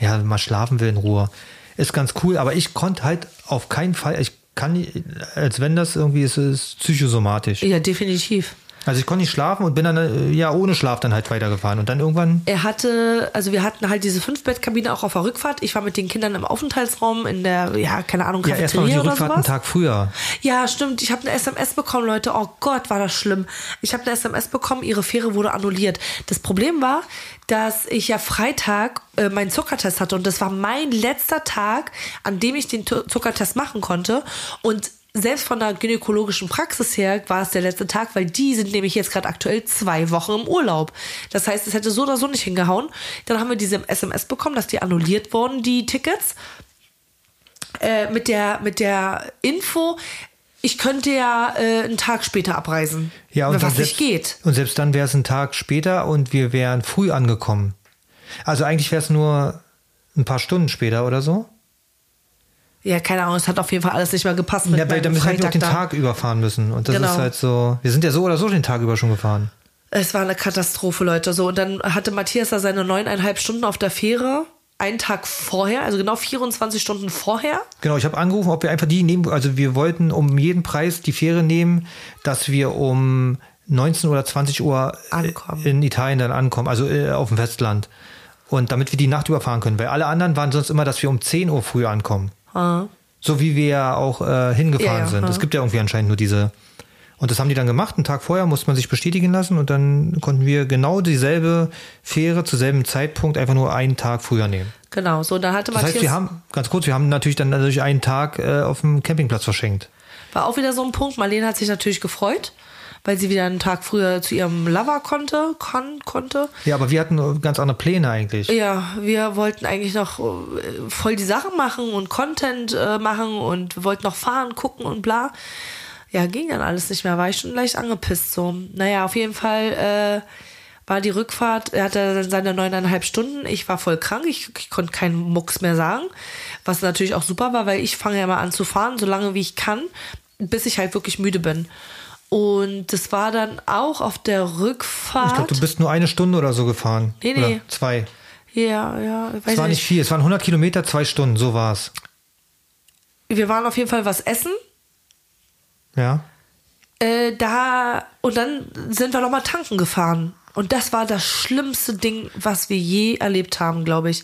ja mal schlafen will in Ruhe. Ist ganz cool, aber ich konnte halt auf keinen Fall, ich kann, als wenn das irgendwie ist, ist psychosomatisch. Ja, definitiv. Also ich konnte nicht schlafen und bin dann äh, ja ohne Schlaf dann halt weitergefahren. Und dann irgendwann. Er hatte, also wir hatten halt diese Fünfbettkabine auch auf der Rückfahrt. Ich war mit den Kindern im Aufenthaltsraum in der, ja, keine Ahnung, Ja, erstmal die Cafeteria Rückfahrt einen sowas. Tag früher. Ja, stimmt. Ich habe eine SMS bekommen, Leute. Oh Gott, war das schlimm. Ich habe eine SMS bekommen, ihre Fähre wurde annulliert. Das Problem war, dass ich ja Freitag äh, meinen Zuckertest hatte und das war mein letzter Tag, an dem ich den Zuckertest machen konnte. Und selbst von der gynäkologischen Praxis her war es der letzte Tag, weil die sind nämlich jetzt gerade aktuell zwei Wochen im Urlaub. Das heißt, es hätte so oder so nicht hingehauen. Dann haben wir diese SMS bekommen, dass die annulliert wurden, die Tickets äh, mit der mit der Info, ich könnte ja äh, einen Tag später abreisen. Ja, und was dann nicht selbst, geht. Und selbst dann wäre es ein Tag später und wir wären früh angekommen. Also eigentlich wäre es nur ein paar Stunden später oder so. Ja, keine Ahnung, es hat auf jeden Fall alles nicht mehr gepasst mit Ja, weil damit hätten wir auch den da. Tag überfahren müssen. Und das Genau. ist halt so. Wir sind ja so oder so den Tag über schon gefahren. Es war eine Katastrophe, Leute. So, und dann hatte Matthias da seine neuneinhalb Stunden auf der Fähre. Einen Tag vorher, also genau 24 Stunden vorher. Genau, ich habe angerufen, ob wir einfach die nehmen. Also wir wollten um jeden Preis die Fähre nehmen, dass wir um 19 oder 20 Uhr Ankommen. in Italien dann ankommen, also äh, auf dem Festland. Und damit wir die Nacht überfahren können. Weil alle anderen waren sonst immer, dass wir um 10 Uhr früh ankommen. Ah. So wie wir ja auch äh, hingefahren Ja, ja, sind. ja. Es gibt ja irgendwie anscheinend nur diese. Und das haben die dann gemacht. Einen Tag vorher musste man sich bestätigen lassen und dann konnten wir genau dieselbe Fähre zu selben Zeitpunkt einfach nur einen Tag früher nehmen. Genau, so, da hatte Das Matthias. heißt, wir haben, ganz kurz, wir haben natürlich dann natürlich einen Tag äh, auf dem Campingplatz verschenkt. War auch wieder so ein Punkt. Marlene hat sich natürlich gefreut, weil sie wieder einen Tag früher zu ihrem Lover konnte, kann, konnte. Ja, aber wir hatten ganz andere Pläne eigentlich. Ja, wir wollten eigentlich noch äh, voll die Sachen machen und Content äh, machen und wir wollten noch fahren, gucken und bla. Ja, ging dann alles nicht mehr, war ich schon leicht angepisst so. Naja, auf jeden Fall äh, war die Rückfahrt, er hatte dann seine neuneinhalb Stunden, ich war voll krank, ich, ich konnte keinen Mucks mehr sagen, was natürlich auch super war, weil ich fange ja mal an zu fahren, so lange wie ich kann, bis ich halt wirklich müde bin. Und das war dann auch auf der Rückfahrt. Ich glaube, du bist nur eine Stunde oder so gefahren. Nee, nee. Oder zwei. ja, ja, weiß Es war nicht viel. Es waren 100 Kilometer, zwei Stunden. So war's. Wir waren auf jeden Fall was essen. Ja. Äh, da und dann sind wir noch mal tanken gefahren. Und das war das schlimmste Ding, was wir je erlebt haben, glaube ich.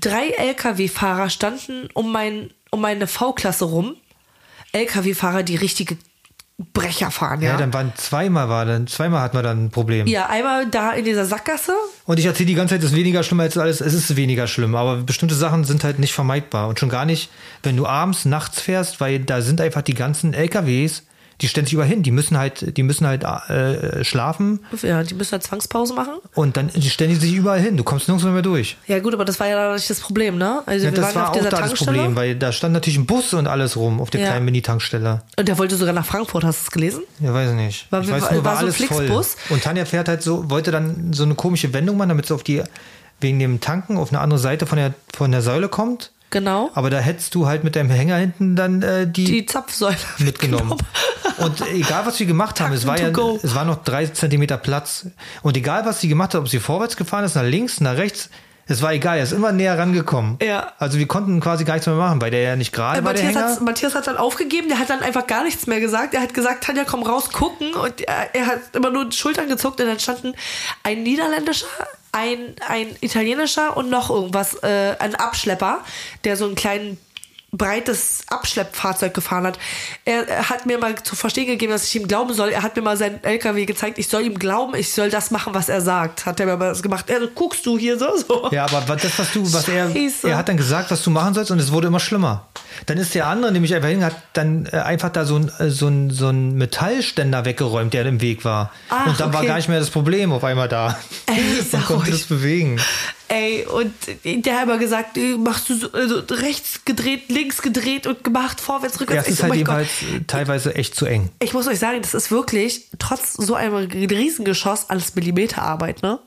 Drei LKW-Fahrer standen um, mein, um meine V-Klasse rum. LKW-Fahrer, die richtige Brecher fahren, Ja, ja. dann waren zweimal war dann, zweimal hatten wir dann ein Problem. Ja, einmal da in dieser Sackgasse. Und ich erzähle die ganze Zeit, es ist weniger schlimm als alles. Es ist weniger schlimm, aber bestimmte Sachen sind halt nicht vermeidbar. Und schon gar nicht, wenn du abends, nachts fährst, weil da sind einfach die ganzen LKWs, die stellen sich überall hin. Die müssen halt, die müssen halt äh, schlafen Ja, die müssen halt Zwangspause machen. und dann stellen die sich überall hin. Du kommst nirgends mehr durch. Ja, gut, aber das war ja dann nicht das Problem, ne? Also Ja, wir das waren war auf auch dieser da das Tankstelle. Problem, weil da stand natürlich ein Bus und alles rum auf der Ja. kleinen Mini-Tankstelle. Und der wollte sogar nach Frankfurt, hast du es gelesen? Ja, weiß ich nicht. War- ich weiß nur, war, war so ein alles voll. Flixbus? Und Tanja fährt halt so, wollte dann so eine komische Wendung machen, damit sie auf die, wegen dem Tanken auf eine andere Seite von der, von der Säule kommt. Genau. Aber da hättest du halt mit deinem Hänger hinten dann äh, die, Die Zapfsäule mitgenommen. Und egal, was wir gemacht haben, es war ja, go. es war noch drei Zentimeter Platz. Und egal, was sie gemacht hat, ob sie vorwärts gefahren ist, nach links, nach rechts, es war egal, er ist immer näher rangekommen. Ja. Also wir konnten quasi gar nichts mehr machen, weil der ja nicht gerade Äh, war, der Matthias, Hänger. hat, Matthias hat dann aufgegeben, der hat dann einfach gar nichts mehr gesagt. Er hat gesagt, Tanja, komm raus, gucken. Und er, er hat immer nur die Schultern gezuckt und dann standen ein niederländischer, ein, ein italienischer und noch irgendwas, äh, ein Abschlepper, der so einen kleinen breites Abschleppfahrzeug gefahren hat. Er, er hat mir mal zu verstehen gegeben, dass ich ihm glauben soll. Er hat mir mal seinen LKW gezeigt. Ich soll ihm glauben, ich soll das machen, was er sagt. Hat er mir mal das gemacht. Er guckst du hier so, so. Ja, aber was- das, was du, was er, Scheiße. er hat dann gesagt, was du machen sollst und es wurde immer schlimmer. Dann ist der andere nämlich einfach hin, hat dann äh, einfach da so ein, äh, so ein, so ein Metallständer weggeräumt, der im Weg war. Ach, und dann war okay. gar nicht mehr das Problem auf einmal da. Ey, Man konnte das bewegen. Ey, und der hat immer gesagt, machst du so, also rechts gedreht, links gedreht und gemacht, vorwärts, rückwärts. Ja, es Ich ist so, halt mein jedenfalls Gott. äh, teilweise echt zu eng. Ich muss euch sagen, das ist wirklich trotz so einem Riesengeschoss alles Millimeterarbeit, ne?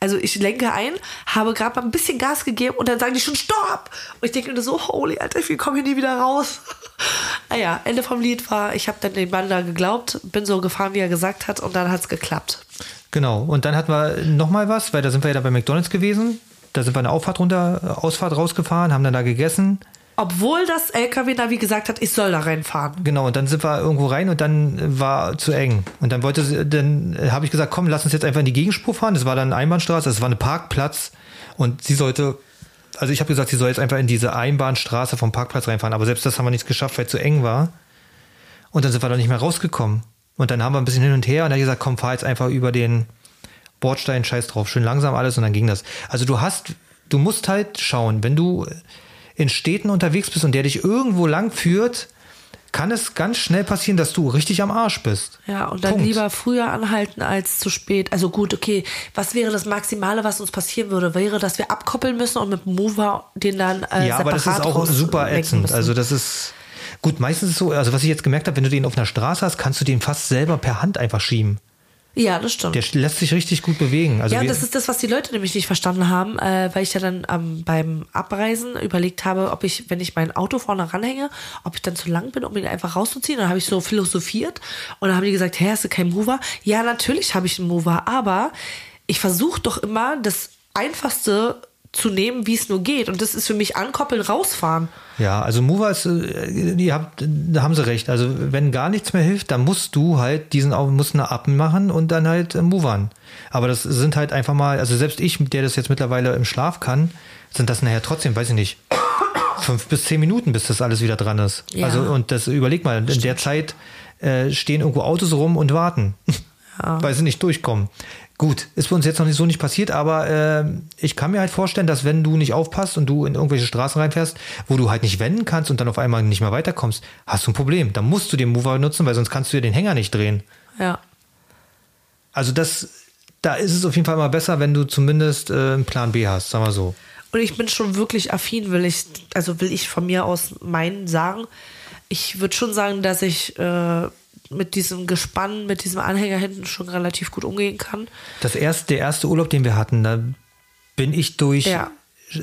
Also ich lenke ein, habe gerade mal ein bisschen Gas gegeben und dann sagen die schon Stopp! Und ich denke mir so, holy Alter, wir kommen hier nie wieder raus. naja, Ende vom Lied war, ich habe dann dem Mann da geglaubt, bin so gefahren, wie er gesagt hat und dann hat's geklappt. Genau. Und dann hatten wir nochmal was, weil da sind wir ja da bei McDonalds gewesen. Da sind wir eine Auffahrt runter, äh, Ausfahrt rausgefahren, haben dann da gegessen. Obwohl das LKW-Navi gesagt hat, ich soll da reinfahren. Genau, und dann sind wir irgendwo rein und dann war zu eng. Und dann wollte sie, dann habe ich gesagt, komm, lass uns jetzt einfach in die Gegenspur fahren. Das war dann eine Einbahnstraße, das war eine Parkplatz und sie sollte, also ich habe gesagt, sie soll jetzt einfach in diese Einbahnstraße vom Parkplatz reinfahren, aber selbst das haben wir nicht geschafft, weil es zu eng war. Und dann sind wir da nicht mehr rausgekommen. Und dann haben wir ein bisschen hin und her und er hat gesagt, komm, fahr jetzt einfach über den Bordstein, scheiß drauf, schön langsam alles und dann ging das. Also du hast, du musst halt schauen, wenn du in Städten unterwegs bist und der dich irgendwo lang führt, kann es ganz schnell passieren, dass du richtig am Arsch bist. Ja, und dann Punkt. lieber früher anhalten als zu spät. Also gut, okay, was wäre das Maximale, was uns passieren würde? Wäre, dass wir abkoppeln müssen und mit Mover den dann äh, Ja, aber das ist auch super ätzend. Also das ist gut. Meistens ist es so, also was ich jetzt gemerkt habe, wenn du den auf einer Straße hast, kannst du den fast selber per Hand einfach schieben. ja, das stimmt. Der lässt sich richtig gut bewegen. Also ja, und das ist das, was die Leute nämlich nicht verstanden haben, äh, weil ich ja dann ähm, beim Abreisen überlegt habe, ob ich, wenn ich mein Auto vorne ranhänge, ob ich dann zu lang bin, um ihn einfach rauszuziehen. Und dann habe ich so philosophiert und dann haben die gesagt, hä, hast du keinen Mover? Ja, natürlich habe ich einen Mover, aber ich versuche doch immer das Einfachste zu nehmen, wie es nur geht. Und das ist für mich ankoppeln, rausfahren. Ja, also Mover ist, äh, die habt, da haben sie recht. Also wenn gar nichts mehr hilft, dann musst du halt diesen musst eine Appen machen und dann halt äh, movern. Aber das sind halt einfach mal, also selbst ich, der das jetzt mittlerweile im Schlaf kann, sind das nachher trotzdem, weiß ich nicht, fünf bis zehn Minuten, bis das alles wieder dran ist. Ja. Also und das überleg mal, in der Zeit äh, stehen irgendwo Autos rum und warten, weil sie nicht durchkommen. Gut, ist bei uns jetzt noch nicht so nicht passiert, aber äh, ich kann mir halt vorstellen, dass wenn du nicht aufpasst und du in irgendwelche Straßen reinfährst, wo du halt nicht wenden kannst und dann auf einmal nicht mehr weiterkommst, hast du ein Problem. Dann musst du den Mover nutzen, weil sonst kannst du ja den Hänger nicht drehen. Ja. Also das, da ist es auf jeden Fall mal besser, wenn du zumindest äh, einen Plan B hast, sagen wir so. Und ich bin schon wirklich affin, will ich, also will ich von mir aus meinen sagen. Ich würde schon sagen, dass ich äh, mit diesem Gespann, mit diesem Anhänger hinten schon relativ gut umgehen kann. Das erste, der erste Urlaub, den wir hatten, da bin ich durch Ja.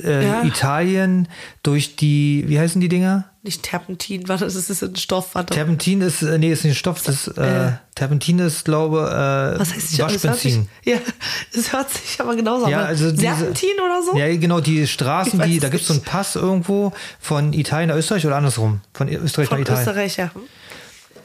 Äh, Ja. Italien, durch die, wie heißen die Dinger? Nicht Terpentin, warte, das ist ein Stoff, warte. Terpentin ist, äh, nee, ist nicht Stoff, das äh, Äh. Terpentin ist, glaube äh, Was heißt Waschbenzin. ja, das hört sich aber genauso Ja, an. also diese, Serpentin oder so? Ja, genau, die Straßen, die, da gibt es so einen. Pass irgendwo von Italien nach Österreich oder andersrum. Von Österreich Von nach Italien. Österreich, ja. Hm?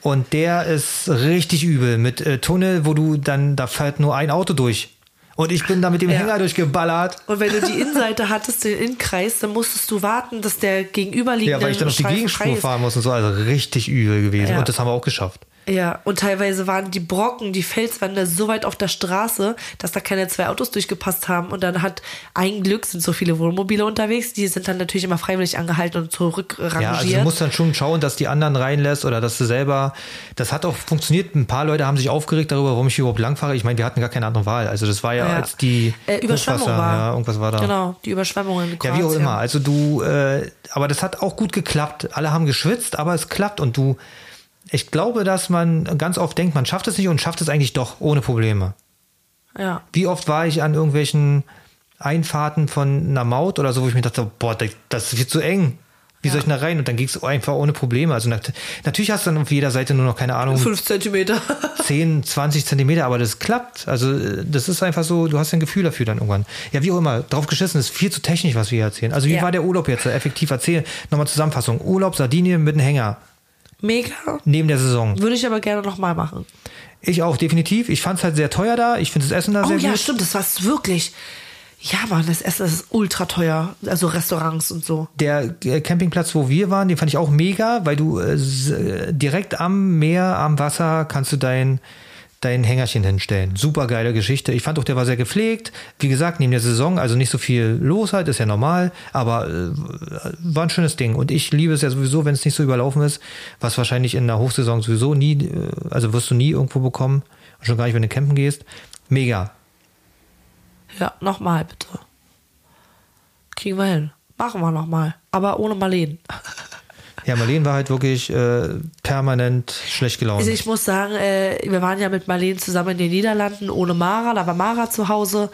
Und der ist richtig übel mit äh, Tunnel, wo du dann, da fährt nur ein Auto durch. Und ich bin da mit dem Ja. Hänger durchgeballert. Und wenn du die Innenseite hattest, den Innenkreis, dann musstest du warten, dass der gegenüberliegende Ja, weil ich dann auf die Gegenspur fahren muss und so. Also richtig übel gewesen. Ja. Und das haben wir auch geschafft. Ja, und teilweise waren die Brocken, die Felswände so weit auf der Straße, dass da keine zwei Autos durchgepasst haben. Und dann hat ein Glück sind so viele Wohnmobile unterwegs, die sind dann natürlich immer freiwillig angehalten und zurückrangiert. Ja, also du musst dann schon schauen, dass die anderen reinlässt oder dass du selber. Das hat auch funktioniert. Ein paar Leute haben sich aufgeregt darüber, warum ich überhaupt langfahre. Ich meine, wir hatten gar keine andere Wahl. Also das war ja, Ja. als die Äh, Überschwemmung war. Ja, irgendwas war da. Genau, die Überschwemmungen Ja, wie auch immer. Also du, äh, aber das hat auch gut geklappt. Alle haben geschwitzt, aber es klappt und du. Ich glaube, dass man ganz oft denkt, man schafft es nicht und schafft es eigentlich doch ohne Probleme. Ja. Wie oft war ich an irgendwelchen Einfahrten von einer Maut oder so, wo ich mir dachte, boah, das- ist viel zu eng. Wie soll ich da rein? Und dann ging es einfach ohne Probleme. Also nat natürlich hast du dann auf jeder Seite nur noch, keine Ahnung, Fünf Zentimeter. 10, 20 Zentimeter, aber das klappt. Also äh, das ist einfach so, du hast ein Gefühl dafür dann irgendwann. Ja, wie auch immer, drauf geschissen ist viel zu technisch, was wir hier erzählen. Also wie Ja. war der Urlaub jetzt? Effektiv erzählen. Nochmal Zusammenfassung. Urlaub Sardinien mit einem Hänger. Mega. Neben der Saison. Würde ich aber gerne nochmal machen. Ich auch, definitiv. Ich fand es halt sehr teuer da. Ich finde das Essen da Oh sehr ja, gut. stimmt, das war's wirklich. Ja, Mann, das Essen das ist ultra teuer. Also Restaurants und so. Der äh, Campingplatz, wo wir waren, den fand ich auch mega, weil du äh, äh, direkt am Meer, am Wasser kannst du dein, dein Hängerchen hinstellen. Super geile Geschichte. Ich fand auch, der war sehr gepflegt. Wie gesagt, neben der Saison, also nicht so viel los halt, ist ja normal, aber äh, war ein schönes Ding. Und ich liebe es ja sowieso, wenn es nicht so überlaufen ist, was wahrscheinlich in der Hochsaison sowieso nie, äh, also wirst du nie irgendwo bekommen. Schon gar nicht, wenn du campen gehst. Mega. Ja, nochmal bitte. Kriegen wir hin. Machen wir nochmal. Aber ohne Marleen. Ja, Marleen war halt wirklich äh, permanent schlecht gelaunt. Also ich muss sagen, äh, wir waren ja mit Marleen zusammen in den Niederlanden ohne Mara, da war Mara zu Hause.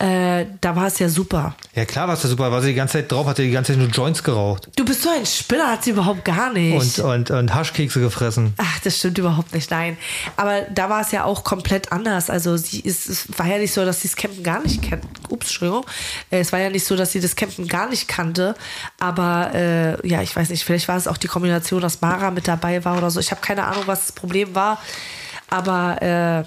Äh, da war es ja super. Ja klar war es ja super, war sie die ganze Zeit drauf, hatte die ganze Zeit nur Joints geraucht Du bist so ein Spinner, hat sie überhaupt gar nicht. und, und, und Haschkekse gefressen. Ach, das stimmt überhaupt nicht, nein. Aber da war es ja auch komplett anders. Also sie ist, es war ja nicht so, dass sie das Campen gar nicht kennt. Ups, Entschuldigung. Äh, Es war ja nicht so, dass sie das Campen gar nicht kannte. Aber äh, ja, ich weiß nicht, vielleicht war es auch die Kombination, dass Mara mit dabei war oder so. Ich habe keine Ahnung, was das Problem war. Aber äh,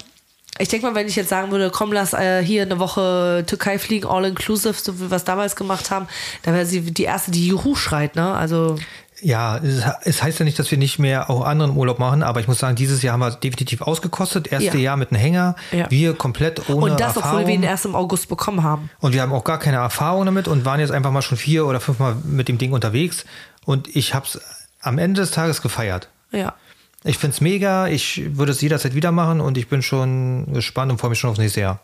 ich denke mal, wenn ich jetzt sagen würde, komm, lass äh, hier eine Woche Türkei fliegen, all inclusive, so wie wir es damals gemacht haben, dann wäre sie die erste, die Juhu schreit, ne? Also Ja, es, heißt ja nicht, dass wir nicht mehr auch anderen Urlaub machen, aber ich muss sagen, dieses Jahr haben wir es definitiv ausgekostet. Erste Ja. Jahr mit einem Hänger, Ja. wir komplett ohne und das, Erfahrung. obwohl wir ihn erst im August bekommen haben. Und wir haben auch gar keine Erfahrung damit und waren jetzt einfach mal schon vier oder fünfmal mit dem Ding unterwegs. Und ich habe es am Ende des Tages gefeiert. Ja. Ich find's mega, ich würde es jederzeit wieder machen und ich bin schon gespannt und freue mich schon aufs nächste Jahr.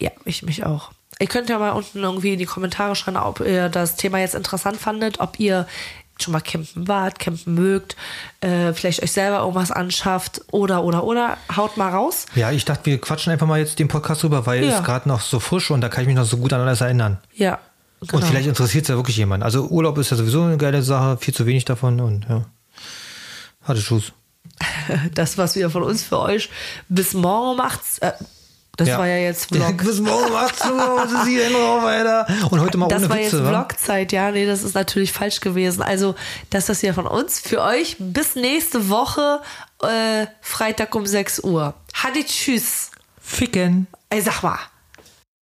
Ja, ich mich auch. Ihr könnt ja mal unten irgendwie in die Kommentare schreiben, ob ihr das Thema jetzt interessant fandet, ob ihr schon mal campen wart, campen mögt, äh, vielleicht euch selber irgendwas anschafft oder, oder, oder. Haut mal raus. Ja, ich dachte, wir quatschen einfach mal jetzt den Podcast rüber, weil Ja. es gerade noch so frisch und da kann ich mich noch so gut an alles erinnern. Ja. Genau. Und vielleicht interessiert es ja wirklich jemand. Also Urlaub ist ja sowieso eine geile Sache, viel zu wenig davon und ja. Hatte Schuss. das, was wir von uns für euch bis morgen macht, äh, das war ja jetzt Vlog. Bis morgen 18 Uhr, was ist hier denn drauf, Alter? Und heute mal Das ohne war Witze, jetzt? Vlogzeit, ja, nee, das ist natürlich falsch gewesen. Also, das ist ja von uns für euch bis nächste Woche, äh, Freitag um 6 Uhr. Hadi tschüss. Ficken. Ey, sag mal.